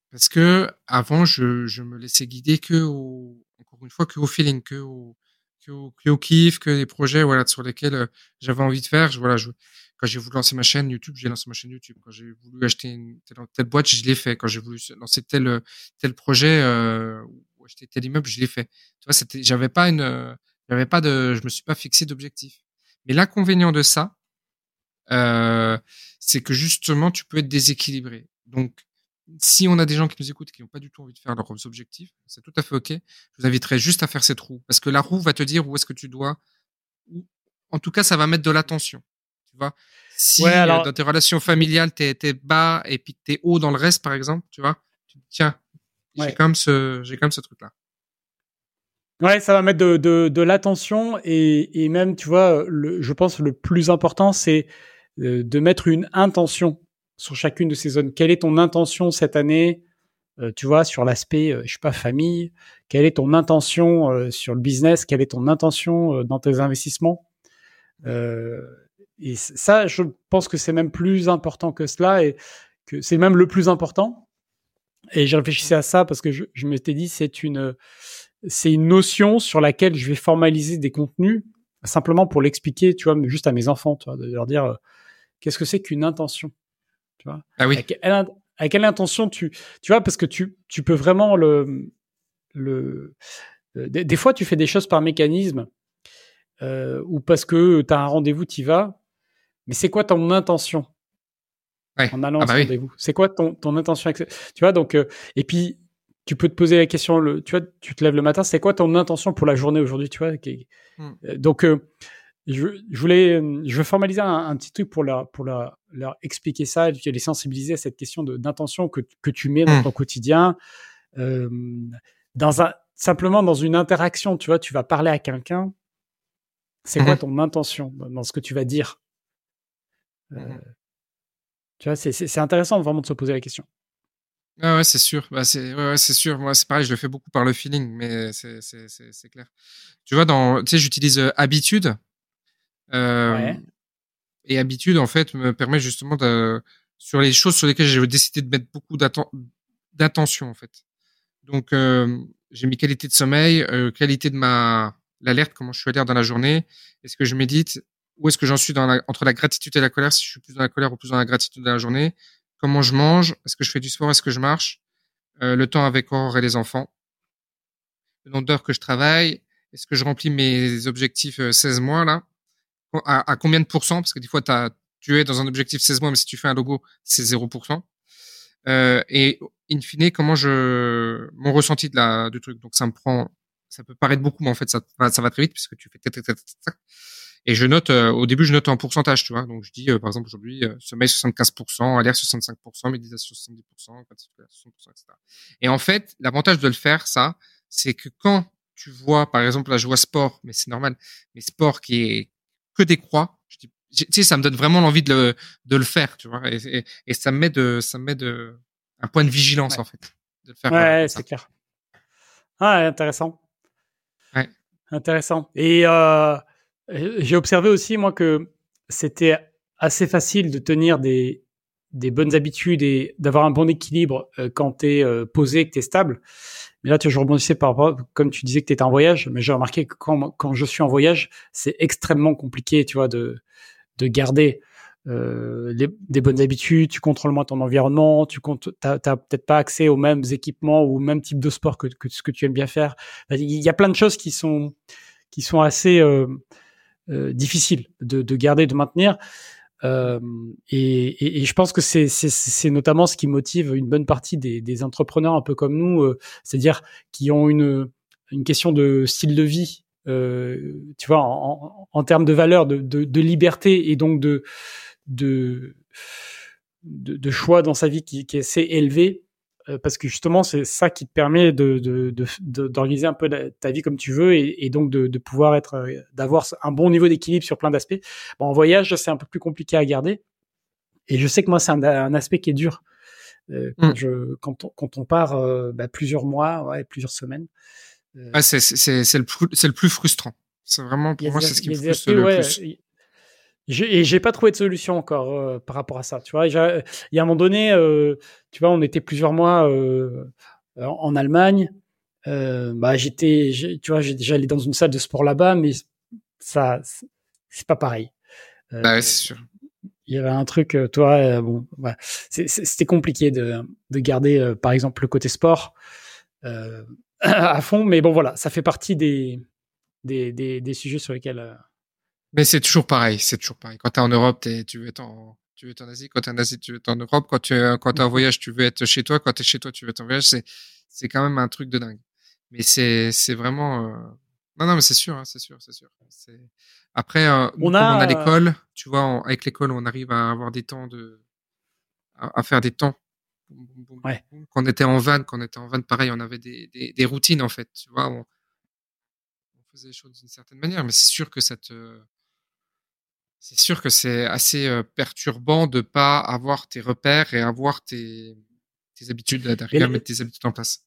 parce que avant, je, je me laissais guider que au, encore une fois, que au feeling, que au, que au, kiff, que les projets, voilà, sur lesquels euh, j'avais envie de faire. Voilà, je, quand j'ai voulu lancer ma chaîne YouTube, j'ai lancé ma chaîne YouTube. Quand j'ai voulu acheter une telle, boîte, je l'ai fait. Quand j'ai voulu lancer tel tel projet euh, ou acheter tel immeuble, je l'ai fait. Tu vois, c'était, j'avais pas une, j'avais pas de, je me suis pas fixé d'objectif. Mais l'inconvénient de ça, euh, c'est que justement, tu peux être déséquilibré. Donc, si on a des gens qui nous écoutent et qui n'ont pas du tout envie de faire leurs objectifs, c'est tout à fait ok. Je vous inviterai juste à faire cette roue, parce que la roue va te dire où est-ce que tu dois. En tout cas, ça va mettre de l'attention. Si euh, dans tes relations familiales, t'es es bas et puis t'es haut dans le reste, par exemple, tu vois, tu tiens, j'ai quand même ce, ce truc-là. Ouais, ça va mettre de, de, de l'attention et, et même, tu vois, le, je pense le plus important, c'est euh, de mettre une intention sur chacune de ces zones. Quelle est ton intention cette année euh, tu vois, sur l'aspect, je sais pas, famille, quelle est ton intention sur le business, quelle est ton intention dans tes investissements? Euh, et ça, je pense que c'est même plus important que cela. Et, que c'est même le plus important. Et j'ai réfléchi à ça parce que je, je m'étais dit c'est une c'est une notion sur laquelle je vais formaliser des contenus simplement pour l'expliquer, tu vois, juste à mes enfants, de leur dire euh, qu'est-ce que c'est qu'une intention, tu vois. Ah oui. Avec quelle, intention tu, tu vois, parce que tu, tu peux vraiment le, le, euh, des, fois tu fais des choses par mécanisme euh, ou parce que tu as un rendez-vous, tu y vas, mais c'est quoi ton intention? En allant ah à ce bah rendez-vous C'est quoi ton, ton intention Tu vois, donc, euh, et puis tu peux te poser la question, le, tu vois, tu te lèves le matin, c'est quoi ton intention pour la journée aujourd'hui, tu vois hmm. euh, Donc, euh, je, je, voulais, je veux formaliser un, petit truc pour leur, pour leur, leur expliquer ça, et les sensibiliser à cette question d'intention que, que tu mets dans hmm. ton quotidien, euh, dans un, simplement dans une interaction, tu vois, tu vas parler à quelqu'un, c'est quoi hmm. ton intention dans ce que tu vas dire? Tu vois, c'est intéressant vraiment de se poser la question. Ah ouais, c'est sûr. Bah, c'est ouais, sûr. Moi, c'est pareil, je le fais beaucoup par le feeling, mais c'est c'est clair. Tu vois, dans tu sais, j'utilise euh, habitude. Euh, ouais. Et habitude, en fait, me permet justement de sur les choses sur lesquelles j'ai décidé de mettre beaucoup d'attention, en fait. Donc, euh, j'ai mis qualité de sommeil, euh, qualité de ma l'alerte, comment je suis alerte dans la journée. Est-ce que je médite? Où est-ce que j'en suis dans la, entre la gratitude et la colère? Si je suis plus dans la colère ou plus dans la gratitude dans la journée comment je mange, est-ce que je fais du sport, est-ce que je marche, euh, le temps avec Aurore et les enfants, le nombre d'heures que je travaille, est-ce que je remplis mes objectifs 16 euh, mois là, à, combien de pourcents, parce que des fois tu es dans un objectif 16 mois, mais si tu fais un logo, c'est 0%. Euh, et in fine, comment je mon ressenti de la du truc? Donc ça me prend, ça peut paraître beaucoup, mais en fait ça, ça va très vite puisque tu fais et je note, euh, au début, je note en pourcentage, tu vois. Donc, je dis, euh, par exemple, aujourd'hui, sommeil 75%, alerte 65%, méditation 70%, 60%, etc. Et en fait, l'avantage de le faire, ça, c'est que quand tu vois, par exemple, la joie sport, mais c'est normal, mais sport qui est que des croix, je dis, tu sais, ça me donne vraiment l'envie de le, de le faire, tu vois. Et, et, ça me met de, ça me met de, un point de vigilance, en fait, de le faire. Ouais, c'est clair. Ah, intéressant. Ouais. Intéressant. Et, euh, j'ai observé aussi, moi, que c'était assez facile de tenir des, des bonnes habitudes et d'avoir un bon équilibre euh, quand tu es euh, posé, que tu es stable. Mais là, tu je rebondissais par rapport, comme tu disais que tu étais en voyage, mais j'ai remarqué que quand, quand je suis en voyage, c'est extrêmement compliqué, tu vois, de, de garder euh, des bonnes habitudes, tu contrôles moins ton environnement, tu n'as peut-être pas accès aux mêmes équipements ou au même type de sport que, que ce que tu aimes bien faire. Il y a plein de choses qui sont, qui sont assez... Euh, euh, difficile de, de, garder, de maintenir. Euh, et, je pense que c'est notamment ce qui motive une bonne partie des, des entrepreneurs un peu comme nous, euh, c'est-à-dire qui ont une, une question de style de vie, euh, tu vois, en, en, termes de valeur, de, de, de, liberté et donc de, de, de, choix dans sa vie qui, qui est assez élevé. Euh, parce que justement, c'est ça qui te permet de, d'organiser un peu ta vie comme tu veux et, donc de, pouvoir être, euh, d'avoir un bon niveau d'équilibre sur plein d'aspects. Bon, en voyage, c'est un peu plus compliqué à garder. Et je sais que moi, c'est un, aspect qui est dur. Euh, quand, mm. je, quand, on, quand on part bah, plusieurs mois, ouais, plusieurs semaines. c'est, c'est, c'est, le plus, c'est le plus frustrant. C'est vraiment, pour moi, c'est ce qui me frustre le plus. Et j'ai pas trouvé de solution encore euh, par rapport à ça. Tu vois, il y a un moment donné, euh, tu vois, on était plusieurs mois euh, en Allemagne. bah, j'étais, tu vois, j'allais dans une salle de sport là-bas, mais ça, c'est pas pareil. bah ouais, c'est sûr. Il y avait un truc, toi, bon, ouais, c'était compliqué de, de garder, par exemple, le côté sport à fond, mais bon, voilà, ça fait partie des, des, des, des sujets sur lesquels mais c'est toujours pareil, c'est toujours pareil. Quand tu es en Europe, tu veux être en, tu veux être en Asie. Quand tu es en Asie, tu veux être en Europe. Quand tu es, quand es en mm-hmm. voyage, tu veux être chez toi. Quand tu es chez toi, tu veux être en voyage. C'est, c'est quand même un truc de dingue. Mais c'est, c'est vraiment, euh... non, non, mais c'est sûr, hein, c'est sûr, c'est sûr. Après, euh, on, a... on a l'école, tu vois, avec l'école, on arrive à avoir des temps de, à, faire des temps. Ouais. Quand on était en van, quand on était en van, pareil, on avait des, des, des routines, en fait. Tu vois, on, on faisait les choses d'une certaine manière, mais c'est sûr que ça te, c'est sûr que c'est assez perturbant de pas avoir tes repères et avoir tes, tes habitudes, d'arriver à mettre tes habitudes en place.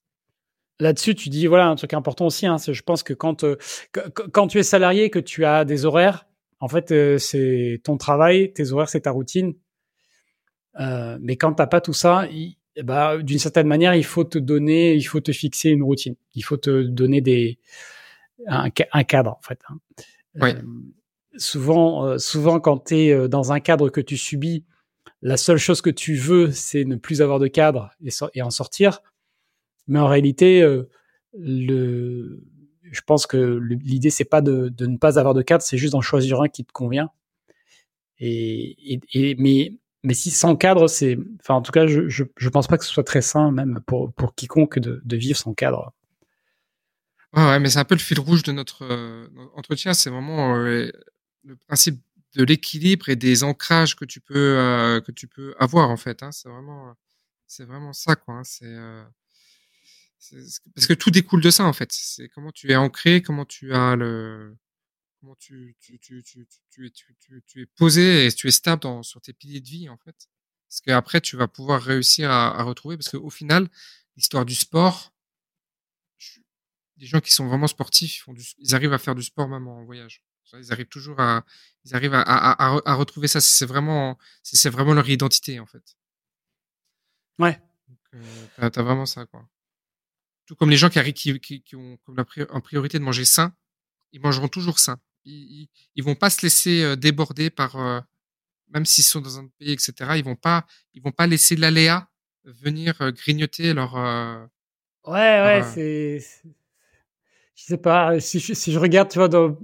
Là-dessus, tu dis voilà un truc important aussi. Hein, je pense que quand euh, quand tu es salarié, que tu as des horaires, en fait, euh, c'est ton travail, tes horaires, c'est ta routine. Euh, mais quand t'as pas tout ça, bah, d'une certaine manière, il faut te donner, il faut te fixer une routine. Il faut te donner des un, un cadre en fait. Hein. Euh, souvent, euh, souvent quand tu es dans un cadre que tu subis, la seule chose que tu veux, c'est ne plus avoir de cadre et, et en sortir. Mais en réalité, le, je pense que l'idée c'est pas de, de, ne pas avoir de cadre, c'est juste d'en choisir un qui te convient. Et, et, et mais mais si sans cadre, c'est, enfin, en tout cas, je, je, je, pense pas que ce soit très sain, même pour, pour quiconque, de, de vivre sans cadre. Ouais, ouais mais c'est un peu le fil rouge de notre, euh, entretien. C'est vraiment euh, le principe de l'équilibre et des ancrages que tu peux, euh, que tu peux avoir, en fait. Hein. C'est vraiment, c'est vraiment ça, quoi. Hein. C'est, parce que tout découle de ça, en fait. C'est comment tu es ancré, comment tu as le, comment tu, tu, tu, tu, tu, tu, tu, es posé et tu es stable dans, sur tes piliers de vie, en fait. Parce qu'après, tu vas pouvoir réussir à, à retrouver, parce qu'au final, l'histoire du sport, les gens qui sont vraiment sportifs, ils, font du, ils arrivent à faire du sport même en voyage. Ils arrivent toujours à, ils arrivent à, à, à, retrouver ça. C'est vraiment, c'est vraiment leur identité, en fait. Ouais. Euh, t'as as vraiment ça, quoi. Tout comme les gens qui, qui, qui, qui ont comme la en priorité de manger sain, ils mangeront toujours sain ils, ils vont pas se laisser euh, déborder par, euh, même s'ils sont dans un pays, etc. Ils vont pas, ils vont pas laisser l'aléa venir euh, grignoter leur. ouais, ouais, c'est, je sais pas. Si je, si je regarde, tu vois, dans,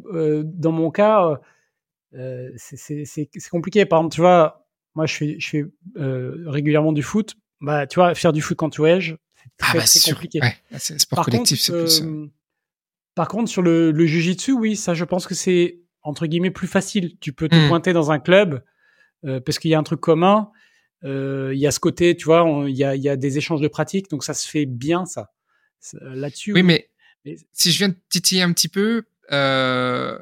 dans mon cas, euh, c'est compliqué. Par exemple, tu vois, moi, je fais, je fais régulièrement du foot. Bah, tu vois, faire du foot quand tu c'est ah bah, compliqué. Ouais, c'est sport collectif, c'est plus. Par contre, sur le, le jujitsu, oui, ça, je pense que c'est entre guillemets plus facile. Tu peux te hmm. pointer dans un club euh, parce qu'il y a un truc commun. Euh, il y a ce côté, tu vois, il y a, y a, des échanges de pratiques, donc ça se fait bien, ça. Là-dessus. Oui, Mais, si je viens de titiller un petit peu, euh,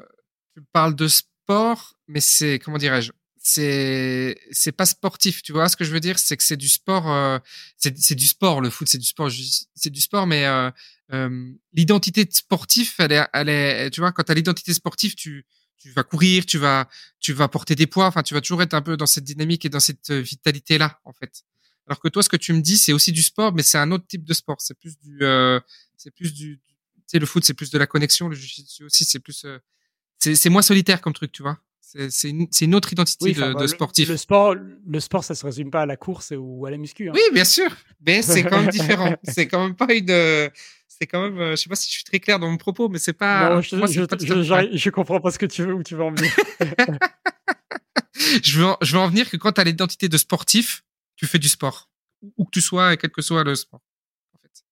tu parles de sport, mais c'est comment dirais-je c'est c'est pas sportif tu vois ce que je veux dire? C'est que c'est du sport euh, c'est du sport le foot c'est du sport c'est du sport mais euh, euh, l'identité sportive elle est elle est tu vois quand tu as l'identité sportive tu tu vas courir tu vas tu vas porter des poids enfin tu vas toujours être un peu dans cette dynamique et dans cette vitalité là en fait. Alors que toi ce que tu me dis c'est aussi du sport mais c'est un autre type de sport. C'est plus du c'est plus du sais le foot c'est plus de la connexion le jiu-jitsu aussi c'est plus c'est c'est moins solitaire comme truc tu vois c'est une, une, autre identité de, sportif. Le, sport, le sport, ça se résume pas à la course ou à la muscu. Hein. Oui, bien sûr, mais c'est quand même différent. c'est quand même pas une. C'est quand même. Je sais pas si je suis très clair dans mon propos, mais c'est pas. Non, je, moi, je, pas je, je, comprends pas ce que tu veux où tu veux en venir. je veux, en, je veux en venir que quand tu as l'identité de sportif, tu fais du sport, où que tu sois, quel que soit le sport. En fait.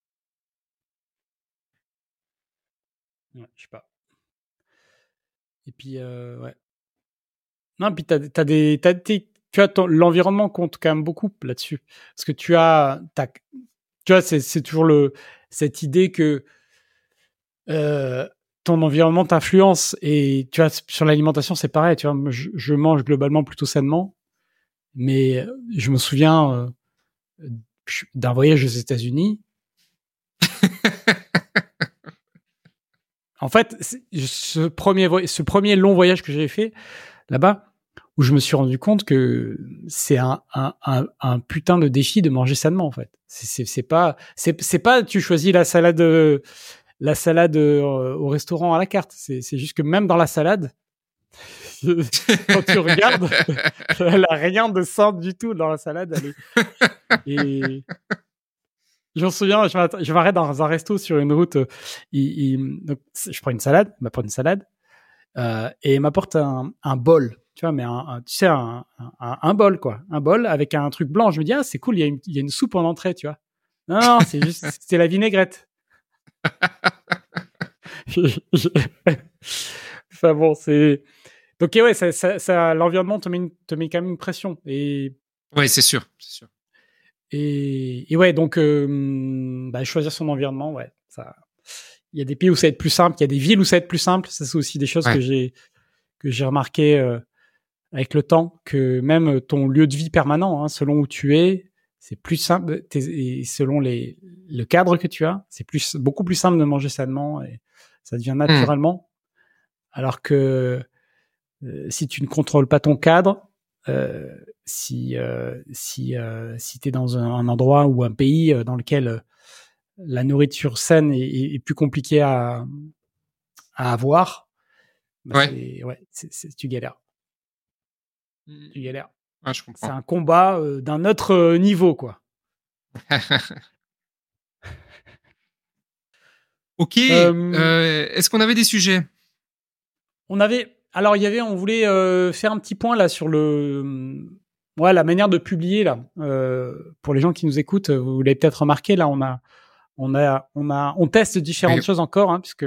Je sais pas. Et puis, euh, ouais. Non, puis t'as, as des, t'as, tu as l'environnement compte quand même beaucoup là-dessus, parce que tu as, tu vois, c'est, c'est toujours le, cette idée que euh, ton environnement t'influence et tu vois sur l'alimentation c'est pareil, tu vois, je, mange globalement plutôt sainement, mais je me souviens euh, d'un voyage aux États-Unis. en fait, ce premier, ce premier long voyage que j'ai fait, là-bas où je me suis rendu compte que c'est un, un, un, un, putain de défi de manger sainement en fait. C'est pas c'est pas tu choisis la salade la salade euh, au restaurant à la carte. C'est juste que même dans la salade quand tu regardes, elle a rien de sain du tout dans la salade. Je me souviens, je m'arrête dans un resto sur une route. Il, donc, je prends une salade, il m'apporte une salade euh, et il m'apporte un, un bol tu vois, mais un, tu sais, un, un, un, bol, quoi. Un bol avec un truc blanc. Je me dis, ah, c'est cool, il y, a une, il y a une soupe en entrée, tu vois. Non, non, c'est juste, c'est la vinaigrette. enfin bon, c'est. Donc, ouais, ça, ça, ça l'environnement te met, te met quand même une pression. Et... Ouais, c'est sûr, c'est sûr. Et, et ouais, donc, euh, bah, choisir son environnement, ouais, ça. Il y a des pays où ça va être plus simple, il y a des villes où ça va être plus simple. Ça, c'est aussi des choses que j'ai que j'ai remarqué euh, avec le temps que même ton lieu de vie permanent, hein, selon où tu es, c'est plus simple, et selon les, le cadre que tu as, c'est plus, beaucoup plus simple de manger sainement et ça devient mmh. naturellement. Alors que euh, si tu ne contrôles pas ton cadre, si euh, si euh, si tu es dans un, endroit ou un pays dans lequel la nourriture saine est, plus compliquée à, à avoir, bah ouais. ouais tu galères. Mmh. Tu galères. je C'est un combat d'un autre niveau, quoi. ok. Est-ce qu'on avait des sujets? On avait. Alors, il y avait. On voulait faire un petit point là sur le Ouais, la manière de publier là, euh, pour les gens qui nous écoutent, vous l'avez peut-être remarqué là, on a, on a, on a, on teste différentes choses encore, hein, puisque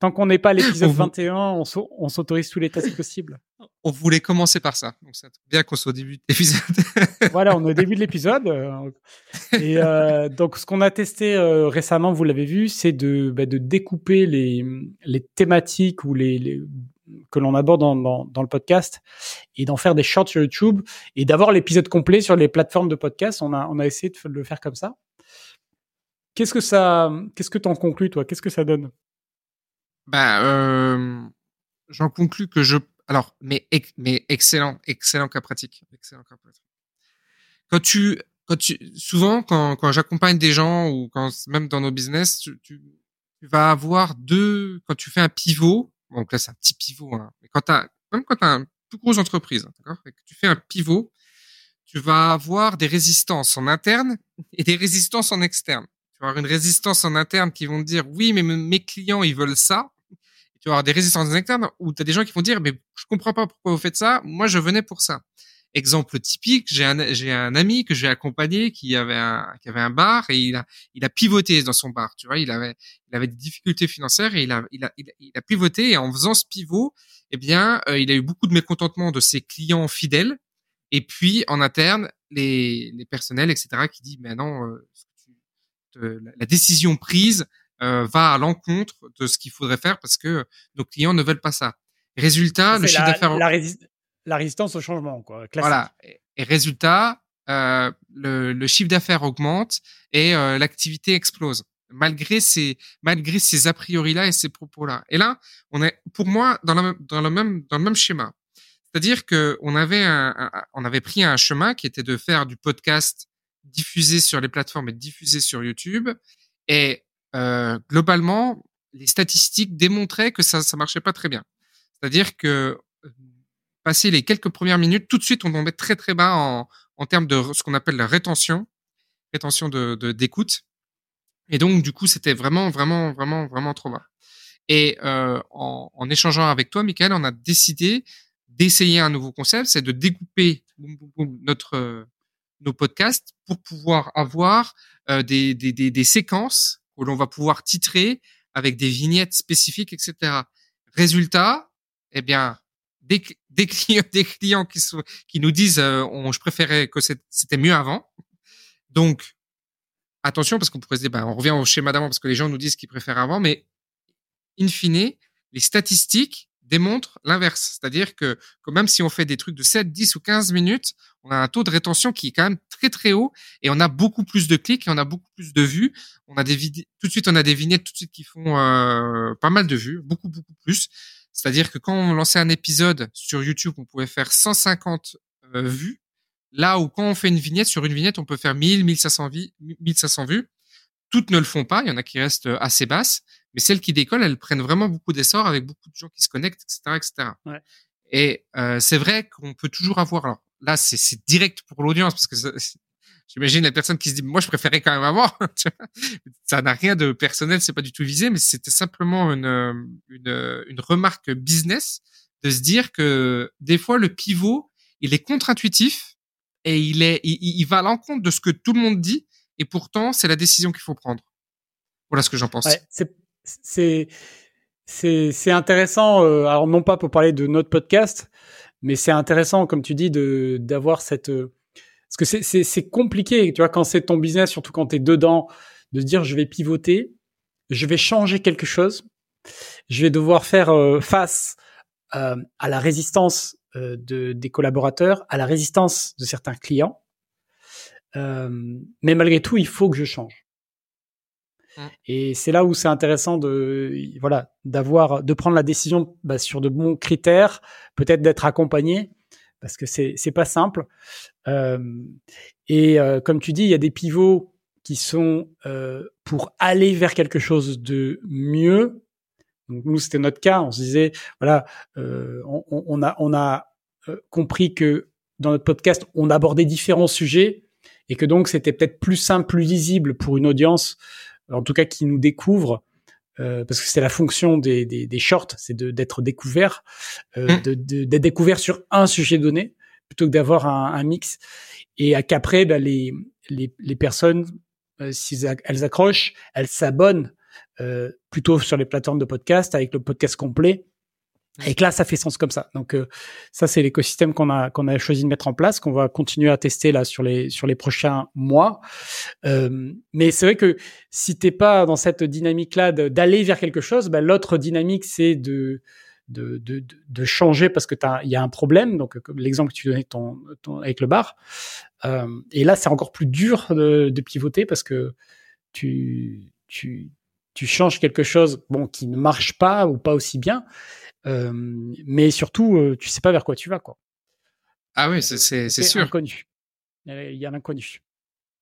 tant qu'on n'est pas à l'épisode 21, on s'autorise tous les tests possibles. On voulait commencer par ça, donc c'est bien qu'on soit au début de l'épisode. voilà, on est au début de l'épisode. Euh, et euh, donc, ce qu'on a testé euh, récemment, vous l'avez vu, c'est de, bah, de découper les, les thématiques ou les, les que l'on aborde dans, dans, dans, le podcast et d'en faire des shorts sur YouTube et d'avoir l'épisode complet sur les plateformes de podcast. On a, on a essayé de le faire comme ça. Qu'est-ce que ça, qu'est-ce que t'en conclus, toi? Qu'est-ce que ça donne? Ben, euh, j'en conclus que je, alors, mais, mais excellent, excellent cas pratique, excellent cas pratique. Quand tu, quand tu, souvent, quand, quand j'accompagne des gens ou quand même dans nos business, tu, tu vas avoir deux, quand tu fais un pivot, donc là c'est un petit pivot, hein, mais quand as, même quand tu as une plus grosse entreprise, d'accord, que tu fais un pivot, tu vas avoir des résistances en interne et des résistances en externe. Tu vas avoir une résistance en interne qui vont te dire oui, mais mes clients ils veulent ça. Et tu vas avoir des résistances en externe où tu as des gens qui vont dire mais je comprends pas pourquoi vous faites ça. Moi je venais pour ça. Exemple typique, j'ai un, j'ai un ami que j'ai accompagné qui avait un, qui avait un bar et il a, il a pivoté dans son bar. Tu vois, il avait, il avait des difficultés financières et il a, il a, il a, pivoté et en faisant ce pivot, eh bien, euh, il a eu beaucoup de mécontentement de ses clients fidèles et puis en interne les, les personnels, etc., qui dit mais non, euh, la décision prise euh, va à l'encontre de ce qu'il faudrait faire parce que nos clients ne veulent pas ça. Résultat, le chiffre d'affaires la résistance au changement, quoi. Voilà. Et, résultat, euh, le, le, chiffre d'affaires augmente et euh, l'activité explose malgré ces malgré ces a priori là et ces propos là. Et là, on est pour moi dans, la, dans le même dans le même schéma. C'est-à-dire que on avait un, on avait pris un chemin qui était de faire du podcast diffusé sur les plateformes et diffusé sur YouTube et euh, globalement les statistiques démontraient que ça ça marchait pas très bien. C'est-à-dire que passer les quelques premières minutes, tout de suite, on tombait très très bas en, en termes de ce qu'on appelle la rétention, rétention de d'écoute. et donc, du coup, c'était vraiment, vraiment, vraiment, vraiment trop bas. Et euh, en, en, échangeant avec toi, Michael, on a décidé d'essayer un nouveau concept, c'est de découper notre nos podcasts pour pouvoir avoir euh, des, des, des, des séquences où l'on va pouvoir titrer avec des vignettes spécifiques, etc. Résultat, eh bien, des, des clients, des clients qui, sont, qui nous disent euh, on, je préférais que c'était mieux avant. Donc, attention, parce qu'on pourrait se dire, ben, on revient au schéma d'avant, parce que les gens nous disent qu'ils préfèrent avant, mais in fine, les statistiques démontrent l'inverse. C'est-à-dire que, que, même si on fait des trucs de 7, 10 ou 15 minutes, on a un taux de rétention qui est quand même très très haut et on a beaucoup plus de clics et on a beaucoup plus de vues. On a des tout de suite on a des vignettes tout de suite qui font euh, pas mal de vues, beaucoup beaucoup plus. C'est-à-dire que quand on lançait un épisode sur YouTube, on pouvait faire 150 euh, vues. Là où quand on fait une vignette, sur une vignette, on peut faire 1000, 1500, 1500 vues. Toutes ne le font pas. Il y en a qui restent euh, assez basses. Mais celles qui décollent, elles prennent vraiment beaucoup d'essor avec beaucoup de gens qui se connectent, etc., etc. Ouais. Et euh, c'est vrai qu'on peut toujours avoir. Alors là, c'est direct pour l'audience parce que J'imagine les personnes qui se disent, moi, je préférais quand même avoir. ça n'a rien de personnel, c'est pas du tout visé, mais c'était simplement une, une, une remarque business de se dire que des fois, le pivot, il est contre-intuitif et il est, il, il va à l'encontre de ce que tout le monde dit. Et pourtant, c'est la décision qu'il faut prendre. Voilà ce que j'en pense. Ouais, c'est, c'est, c'est intéressant. Euh, alors non pas pour parler de notre podcast, mais c'est intéressant, comme tu dis, de d'avoir cette parce que c'est compliqué, tu vois, quand c'est ton business, surtout quand tu es dedans, de dire je vais pivoter, je vais changer quelque chose, je vais devoir faire euh, face euh, à la résistance euh, de, des collaborateurs, à la résistance de certains clients. mais malgré tout, il faut que je change. Mmh. Et c'est là où c'est intéressant de voilà d'avoir de prendre la décision bah, sur de bons critères, peut-être d'être accompagné parce que c'est c'est pas simple. Euh, et euh, comme tu dis, il y a des pivots qui sont euh, pour aller vers quelque chose de mieux. Donc nous, c'était notre cas. On se disait, voilà, on, a compris que dans notre podcast, on abordait différents sujets et que donc c'était peut-être plus simple, plus lisible pour une audience, en tout cas qui nous découvre, euh, parce que c'est la fonction des, des, des shorts, c'est d'être découvert, euh, mmh. d'être de, découvert sur un sujet donné, plutôt que d'avoir un, un, mix. Et à qu'après, ben, les, les, les, personnes, euh, si elles accrochent, elles s'abonnent euh, plutôt sur les plateformes de podcast avec le podcast complet et que là, ça fait sens comme ça. Donc euh, ça, c'est l'écosystème qu'on a qu'on a choisi de mettre en place, qu'on va continuer à tester là sur les sur les prochains mois. Euh, mais c'est vrai que si t'es pas dans cette dynamique-là d'aller vers quelque chose, bah, l'autre dynamique, c'est de de, de, de changer parce que il y a un problème. Donc l'exemple que tu donnais ton, ton, avec le bar. Euh, et là, c'est encore plus dur de, de pivoter parce que tu tu tu changes quelque chose bon qui ne marche pas ou pas aussi bien euh, mais surtout, euh, tu sais pas vers quoi tu vas, quoi. Ah oui, c'est sûr. Inconnu. Il y a l'inconnu.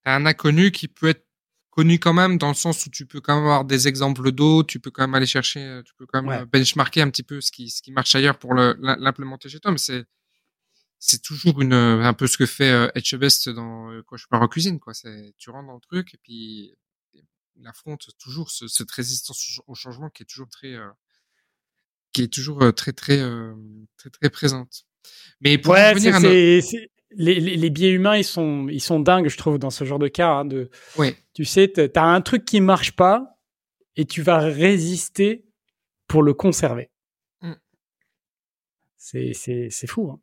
Un inconnu qui peut être connu quand même dans le sens où tu peux quand même avoir des exemples d'eau, tu peux quand même aller chercher, euh, tu peux quand même benchmarker un petit peu ce qui, ce qui marche ailleurs pour l'implémenter chez toi, mais c'est c'est toujours une un peu ce que fait euh, Best dans quand je pars en cuisine quoi c'est tu rentres dans le truc et puis il affronte toujours ce, cette résistance au changement qui est toujours très qui est toujours très très très très présente. Mais pour ouais, revenir à les, les, biais humains, ils sont ils sont dingues, je trouve, dans ce genre de cas. Hein, de, ouais. Tu sais, tu as un truc qui marche pas et tu vas résister pour le conserver. Mmh. C'est c'est fou. Hein.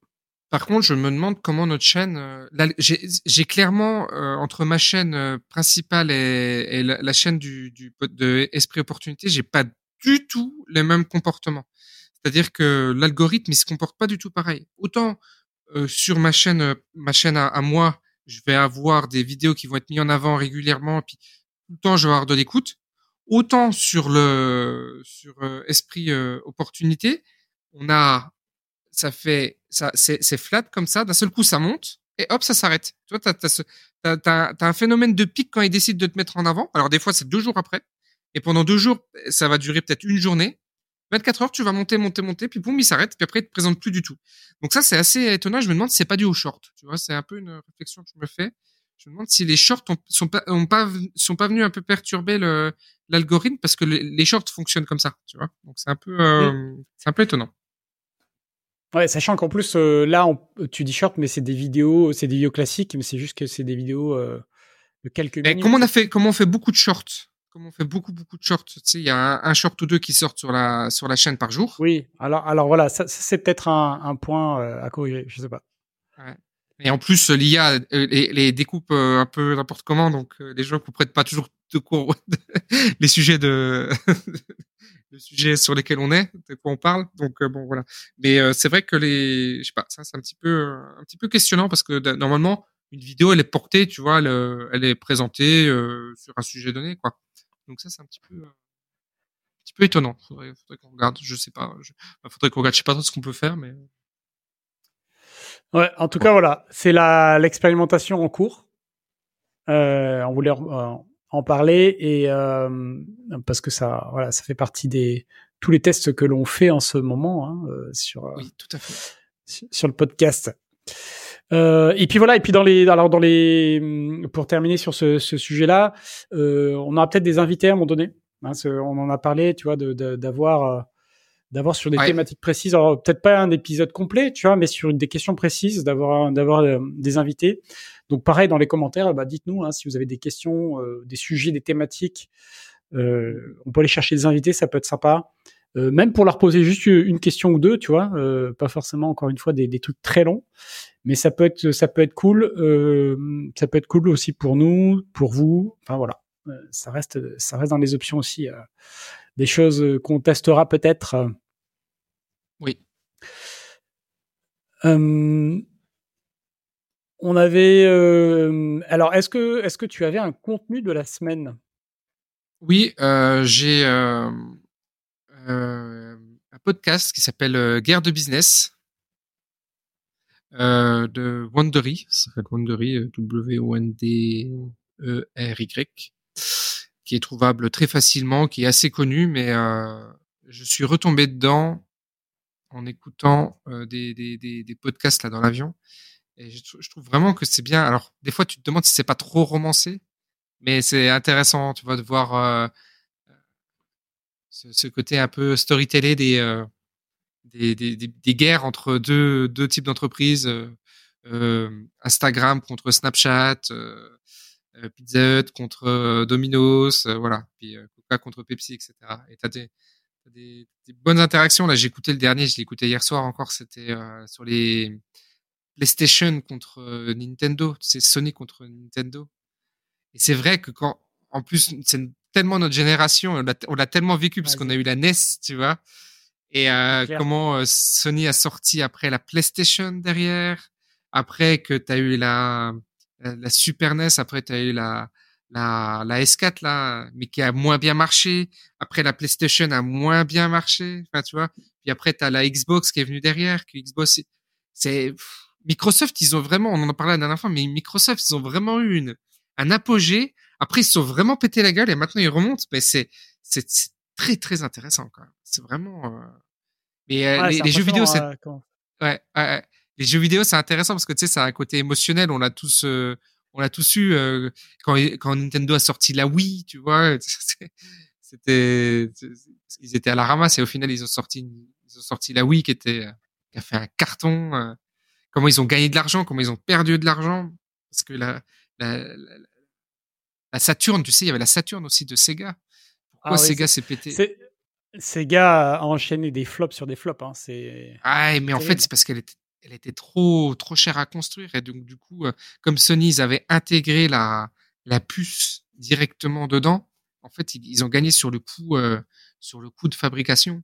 Par contre, je me demande comment notre chaîne. J'ai clairement entre ma chaîne principale et, et la, chaîne du, du de Esprit Opportunité, j'ai pas du tout les mêmes comportements. C'est-à-dire que l'algorithme, il se comporte pas du tout pareil. Autant euh, sur ma chaîne, euh, ma chaîne à, moi, je vais avoir des vidéos qui vont être mises en avant régulièrement, puis tout le temps je vais avoir de l'écoute. Autant sur le sur euh, esprit opportunité, on a ça fait ça c'est flat comme ça. D'un seul coup, ça monte et hop, ça s'arrête. Tu vois, t'as as, as, as, un phénomène de pic quand il décide de te mettre en avant. Alors des fois, c'est deux jours après. Et pendant deux jours, ça va durer peut-être une journée. 24 heures, tu vas monter, monter, monter, puis boum, il s'arrête, puis après, il te présente plus du tout. Donc ça, c'est assez étonnant. Je me demande si c'est pas dû aux shorts. Tu vois, c'est un peu une réflexion que je me fais. Je me demande si les shorts ont, sont pas, ont pas, sont pas venus un peu perturber l'algorithme parce que les, shorts fonctionnent comme ça, tu vois. Donc c'est un peu, euh, c'est un peu étonnant. Ouais, sachant qu'en plus, euh, là, tu dis short, mais c'est des vidéos, c'est des vidéos classiques, mais c'est juste que c'est des vidéos euh, de quelques minutes. comment on a fait, comment on fait beaucoup de shorts comme on fait beaucoup beaucoup de shorts, tu sais, il y a un, short ou deux qui sortent sur la sur la chaîne par jour. Oui, alors alors voilà, ça, c'est peut-être un, un point euh, à corriger, je sais pas. Ouais. Et en plus, l'IA euh, les, les, découpe euh, un peu n'importe comment, donc les gens ne prêtent pas toujours de cours les sujets de le sujet sur lesquels on est, de quoi on parle. Donc bon voilà. Mais c'est vrai que les, je sais pas, ça c'est un petit peu un petit peu questionnant parce que normalement une vidéo elle est portée, tu vois, elle, elle est présentée sur un sujet donné quoi. Donc ça, c'est un petit peu, euh, un petit peu étonnant. Faudrait, faudrait qu'on regarde. Je sais pas. Je, bah, faudrait qu'on regarde. Je sais pas trop ce qu'on peut faire, mais. Ouais. En tout cas, voilà. C'est la l'expérimentation en cours. Euh, on voulait euh, en parler et euh, parce que ça, voilà, ça fait partie des tous les tests que l'on fait en ce moment hein, euh, sur. Oui, tout à fait. Sur, le podcast. Euh, et puis voilà, et puis dans les, alors dans les, pour terminer sur ce, ce sujet-là, euh, on aura peut-être des invités à un moment donné. Hein, on en a parlé, tu vois, d'avoir, euh, d'avoir sur des thématiques précises. Alors peut-être pas un épisode complet, tu vois, mais sur des questions précises, d'avoir, d'avoir euh, des invités. Donc pareil dans les commentaires, bah, dites-nous hein, si vous avez des questions, euh, des sujets, des thématiques. on peut aller chercher des invités, ça peut être sympa. Euh, même pour leur poser juste une question ou deux, tu vois, euh, pas forcément encore une fois des, des, trucs très longs, mais ça peut être ça peut être cool, euh, ça peut être cool aussi pour nous, pour vous, enfin voilà, ça reste ça reste dans les options aussi, des choses qu'on testera peut-être. Oui. on avait alors est-ce que est-ce que tu avais un contenu de la semaine? Oui, j'ai euh, un podcast qui s'appelle euh, Guerre de business. euh, de Wondery, ça s'appelle Wondery, W-O-N-D-E-R-Y, qui est trouvable très facilement, qui est assez connu, mais euh, je suis retombé dedans en écoutant euh, des, des, des, podcasts là dans l'avion. Et je, je, trouve vraiment que c'est bien. Alors, des fois, tu te demandes si c'est pas trop romancé, mais c'est intéressant, tu vois, de voir euh, ce, côté un peu storytellé des, euh, des, des, des, guerres entre deux, types d'entreprises, euh, Instagram contre Snapchat, Pizza Hut contre Domino's, voilà, puis Coca contre Pepsi, etc. Et t'as des, des, des, bonnes interactions. Là, j'ai écouté le dernier, je l'ai écouté hier soir encore. C'était euh, sur les PlayStation contre euh, Nintendo. C'est Sony contre Nintendo. Et c'est vrai que quand, en plus, c'est tellement notre génération, on l'a tellement vécu parce qu'on a eu la NES, tu vois. Et euh, comment euh, Sony a sorti après la PlayStation derrière, après que tu as eu la, la, Super NES, après tu as eu la, la, la S4 là, mais qui a moins bien marché. Après, la PlayStation a moins bien marché. Enfin, tu vois. Puis après, t'as la Xbox qui est venue derrière. Que Xbox, c'est Microsoft, ils ont vraiment, on en a parlé la dernière fois, mais Microsoft, ils ont vraiment eu une un apogée. Après, ils se sont vraiment pété la gueule et maintenant ils remontent. Mais c'est c'est très très intéressant quand même. C'est vraiment. Euh... Mais euh, ouais, les, les jeux vidéo, c'est euh, ouais, ouais, les jeux vidéo, c'est intéressant parce que tu sais, ça a un côté émotionnel. On l'a tous. Euh on l'a tous eu euh, quand, quand Nintendo a sorti la Wii, tu vois. C'était, ils étaient à la ramasse et au final ils ont sorti, ils ont sorti la Wii qui était, qui a fait un carton. Euh, comment ils ont gagné de l'argent, comment ils ont perdu de l'argent, parce que la, la, la, la, Saturn, tu sais, il y avait la Saturn aussi de Sega. Pourquoi ah oui, Sega s'est pété Sega a enchaîné des flops sur des flops. Hein. C'est. Ah, mais en fait, c'est parce qu'elle était elle était trop trop chère à construire et donc du coup euh, comme Sony ils avaient intégré la la puce directement dedans en fait ils, ils ont gagné sur le coût euh, sur le coût de fabrication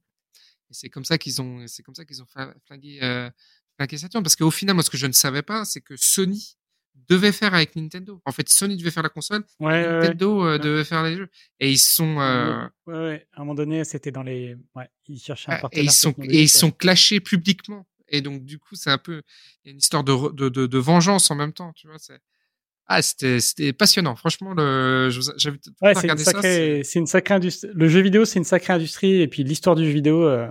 et c'est comme ça qu'ils ont c'est comme ça qu'ils ont flingué euh, flingué Saturn parce qu'au final moi ce que je ne savais pas c'est que Sony devait faire avec Nintendo. En fait Sony devait faire la console ouais, Nintendo ouais, euh, devait faire les jeux. Et ils sont euh... ouais, ouais, à un moment donné c'était dans les ouais ils cherchaient un partenaire et ils sont et ils sont clashés publiquement. Et donc du coup c'est un peu il y a une histoire de, de, de, de vengeance en même temps tu vois c'est ah c'était c'était passionnant. Franchement le j'avais ouais, c'est une sacrée c'est une sacrée industrie le jeu vidéo c'est une sacrée industrie. Et puis l'histoire du jeu vidéo euh...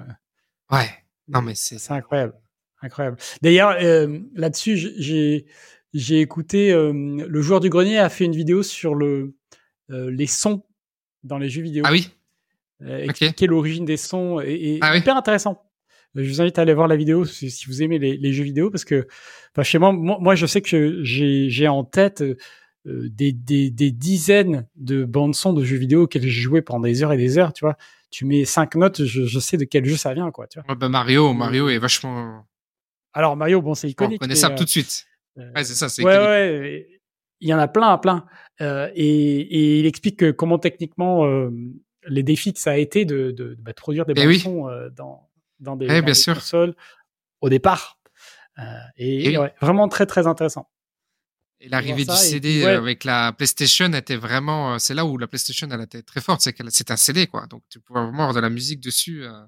ouais. Non mais c'est c'est incroyable. Incroyable. D'ailleurs euh, là-dessus j'ai j'ai écouté euh, le joueur du grenier a fait une vidéo sur le euh, les sons dans les jeux vidéo ah oui euh, expliquer okay. l'origine des sons et, et ah hyper oui. intéressant je vous invite à aller voir la vidéo si, si vous aimez les, les, jeux vidéo parce que enfin, chez moi, moi, moi, je sais que j'ai en tête euh, des, des, des, dizaines de bandes son de jeux vidéo auxquelles j'ai joué pendant des heures et des heures. Tu vois, tu mets cinq notes, je, je sais de quel jeu ça vient, quoi. Tu vois. Ouais, bah Mario, Mario est vachement. Alors Mario, bon, c'est iconique. On connaît ça euh, tout de suite. Euh, ouais, c'est ça, c'est ouais, iconique. Ouais, il y en a plein, plein. Euh, et, et, il explique comment techniquement euh, les défis que ça a été de, de, bah, de produire des eh oui. son dans dans des, eh, dans bien des sûr. consoles au départ. Euh, et, et ouais, vraiment très très intéressant. Et l'arrivée du CD puis, avec la PlayStation était vraiment, euh, c'est là où la PlayStation elle était très forte, c'est qu'elle c'est un CD quoi, donc tu pouvais vraiment avoir de la musique dessus, euh,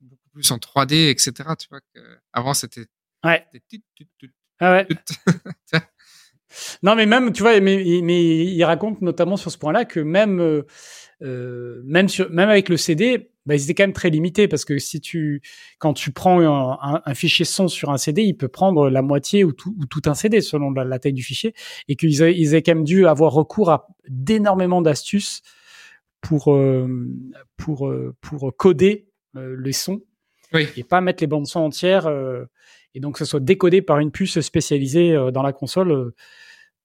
beaucoup plus en 3D, etc. Tu vois que avant c'était. Ouais. Ah ouais. non mais même tu vois, mais, mais il raconte notamment sur ce point-là que même euh, euh, même sur même avec le CD, bah, ils étaient quand même très limités parce que si tu, quand tu prends un, un, un, fichier son sur un CD, il peut prendre la moitié ou tout, ou tout un CD selon la, la, taille du fichier et qu'ils aient, ils aient quand même dû avoir recours à d'énormément d'astuces pour, euh, pour, euh, pour coder les sons oui. et pas mettre les bandes son entières et donc que ce soit décodé par une puce spécialisée euh, dans la console.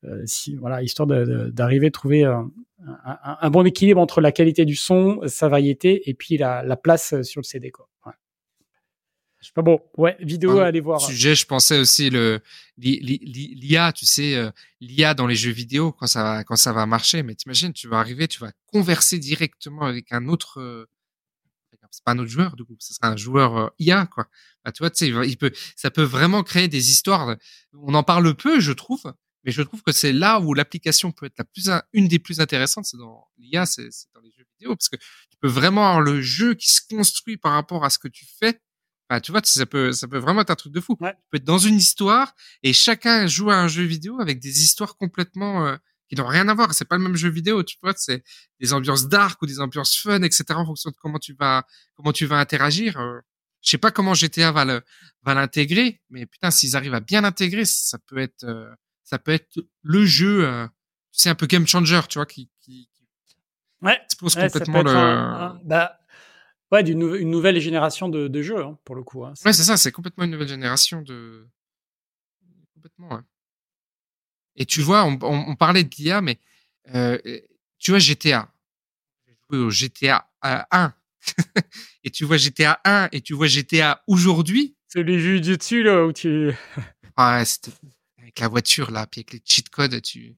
Euh, si, voilà, histoire d'arriver à trouver un, un, un, bon équilibre entre la qualité du son, sa variété et puis la, la place sur le CD. Quoi. Ouais. Je sais pas bon, ouais, vidéo à aller voir. Sujet, je pensais aussi le l'IA, tu sais, euh, l'IA dans les jeux vidéo quand ça va quand ça va marcher. Mais t'imagines, tu vas arriver, tu vas converser directement avec un autre. C'est pas un autre joueur, du coup, ce sera un joueur euh, IA, quoi. Bah, tu vois, tu sais, il peut, ça peut vraiment créer des histoires. On en parle peu, je trouve, mais je trouve que c'est là où l'application peut être la plus, une des plus intéressantes, c'est dans l'IA, c'est dans les jeux vidéo, parce que tu peux vraiment avoir le jeu qui se construit par rapport à ce que tu fais. Enfin, tu vois, ça peut, ça peut vraiment être un truc de fou. Ouais. Tu peux être dans une histoire et chacun joue à un jeu vidéo avec des histoires complètement euh, qui n'ont rien à voir. C'est pas le même jeu vidéo, tu vois. C'est des ambiances dark ou des ambiances fun, etc. En fonction de comment tu vas, comment tu vas interagir. Euh, je sais pas comment GTA va le, va l'intégrer, mais putain, s'ils arrivent à bien l'intégrer, ça peut être, euh, ça peut être le jeu, euh, c'est un peu game changer, tu vois, qui, qui, qui Ouais. explose Ouais, complètement le. un- un- bah, ouais, d'une nou- une nouvelle génération de, de jeux, hein, pour le coup. hein. Ouais, c'est ça, c'est complètement une nouvelle génération de. Complètement, ouais. Et tu vois, on, on, on parlait de l'IA, mais euh, tu vois GTA. J'ai joué au GTA 1. et tu vois GTA 1 et tu vois GTA aujourd'hui. Celui vu du dessus, là, où tu. Ah, avec la voiture, là, puis avec les cheat codes, tu.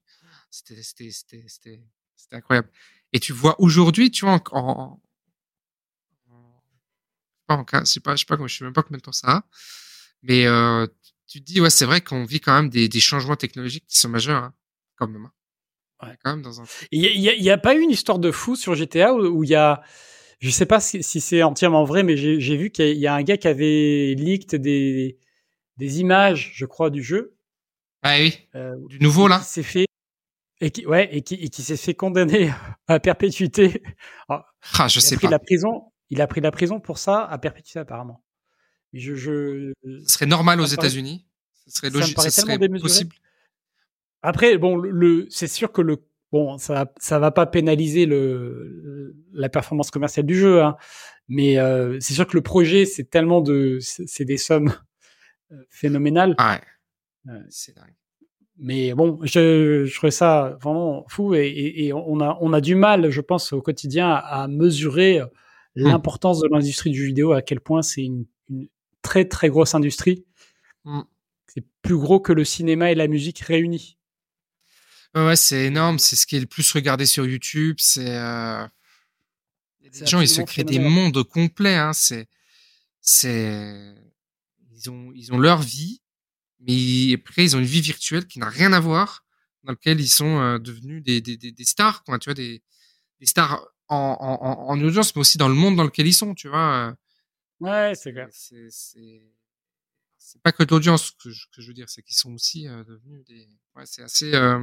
C'était, c'était, c'était, c'était, c'était incroyable. Et tu vois aujourd'hui, tu vois, en. en, en, en je sais pas, je sais pas, je sais même pas combien de temps ça a. Mais euh, tu te dis, ouais, c'est vrai qu'on vit quand même des, des changements technologiques qui sont majeurs, hein, quand même. hein. Est quand même dans un. Il n'y a, y a pas eu une histoire de fou sur GTA où, où il y a. Je sais pas si, si c'est entièrement vrai, mais j'ai vu qu'il y a- il y a un gars qui avait leaked des, des images, je crois, du jeu. Ah oui, euh, du nouveau, là. s'est fait. Et qui, ouais, et qui, et qui s'est fait condamner à perpétuité. Alors, Ah, je il a sais pris pas. la prison. Il a pris la prison pour ça à perpétuité apparemment. Je, je... Ce serait normal aux Ça paraît- États-Unis. Ce serait ça me logique, paraît ce serait démesuré. possible. Après, bon, le, c'est sûr que le bon, ça ça va pas pénaliser le, la performance commerciale du jeu, hein, mais euh, c'est sûr que le projet, c'est tellement de, c'est des sommes euh, phénoménales. Ah ouais. Ouais. C'est dingue. Mais bon, je, je trouvais ça vraiment fou et, et, et on a, on a du mal, je pense, au quotidien à, à mesurer l'importance de l'industrie du jeu vidéo, à quel point c'est une très très grosse industrie. Mm. C'est plus gros que le cinéma et la musique réunis. Ouais, c'est énorme. C'est ce qui est le plus regardé sur YouTube. C'est euh... C'est gens, ils se créent des mondes complets. Hein. C'est, c'est, ils ont, ils ont leur vie, mais après ils ont une vie virtuelle qui n'a rien à voir, dans laquelle ils sont euh, devenus des, des, des, des stars, quoi. Tu vois, des, des stars en, en, en- en audience, mais aussi dans le monde dans lequel ils sont. Tu vois. Ouais, c'est clair. c'est c'est c'est pas que de l'audience que je, que je veux dire, c'est qu'ils sont aussi euh, devenus des. Ouais, c'est assez. euh,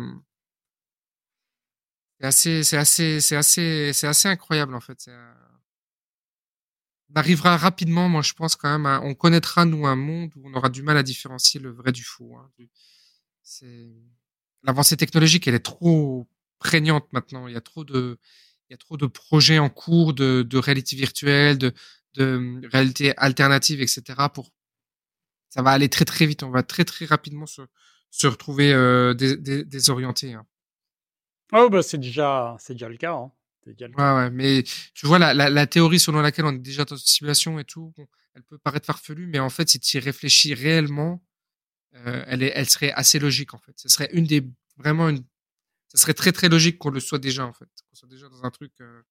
C'est assez, c'est assez, c'est assez, c'est assez incroyable en fait. Euh, On arrivera rapidement, moi je pense quand même, à- on connaîtra nous un monde où on aura du mal à différencier le vrai du faux. hein. C'est l'avancée technologique, elle est trop prégnante maintenant. Il y a trop de, il y a trop de projets en cours de, de réalité virtuelle, de, de réalité alternative, etc. Pour ça va aller très très vite. On va très très rapidement se, se retrouver euh, dés- dés- désorienté. hein. Oh, bah, c'est déjà, c'est déjà le cas. Hein. Déjà le cas. Ouais, ouais, mais tu vois, la, la, la théorie selon laquelle on est déjà dans une simulation et tout, bon, elle peut paraître farfelue, mais en fait, si tu y réfléchis réellement, euh, elle, est, elle serait assez logique, en fait. Ce serait une des, vraiment une, ça serait très très logique qu'on le soit déjà, en fait. Qu'on soit déjà dans un truc, euh,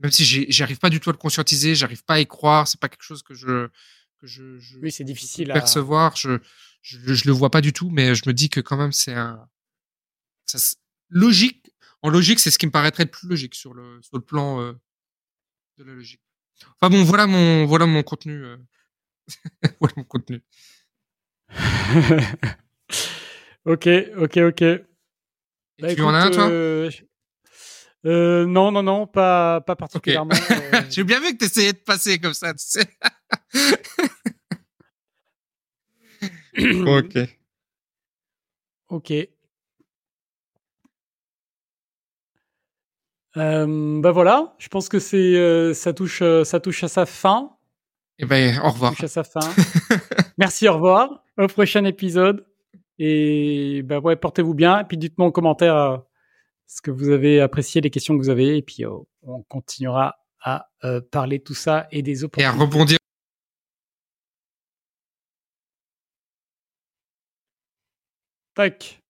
même si j'arrive pas du tout à le conscientiser, j'arrive pas à y croire, c'est pas quelque chose que je, que je, je Oui, c'est difficile à. percevoir, je, je, je le vois pas du tout, mais je me dis que quand même, c'est un, ça, logique, en logique, c'est ce qui me paraîtrait le plus logique sur le, sur le plan euh, de la logique. Enfin bon, voilà mon, voilà mon contenu. euh. voilà mon contenu. ok, ok, ok. Et Bah, tu en as un, écoute, toi? euh, euh, Non, non, non, pas, pas particulièrement. euh, J'ai bien vu que tu essayais de passer comme ça, tu sais. ok. Ok. Euh, bah voilà, je pense que c'est euh, ça touche euh, ça touche à sa fin. Et ben, au Ça revoir. touche à sa fin. Merci, au revoir. Au prochain épisode. Et bah ouais, portez-vous bien. Et puis dites-moi en commentaire euh, ce que vous avez apprécié, les questions que vous avez. Et puis euh, on continuera à euh, parler de tout ça et des Et à opportunités. rebondir. Tac.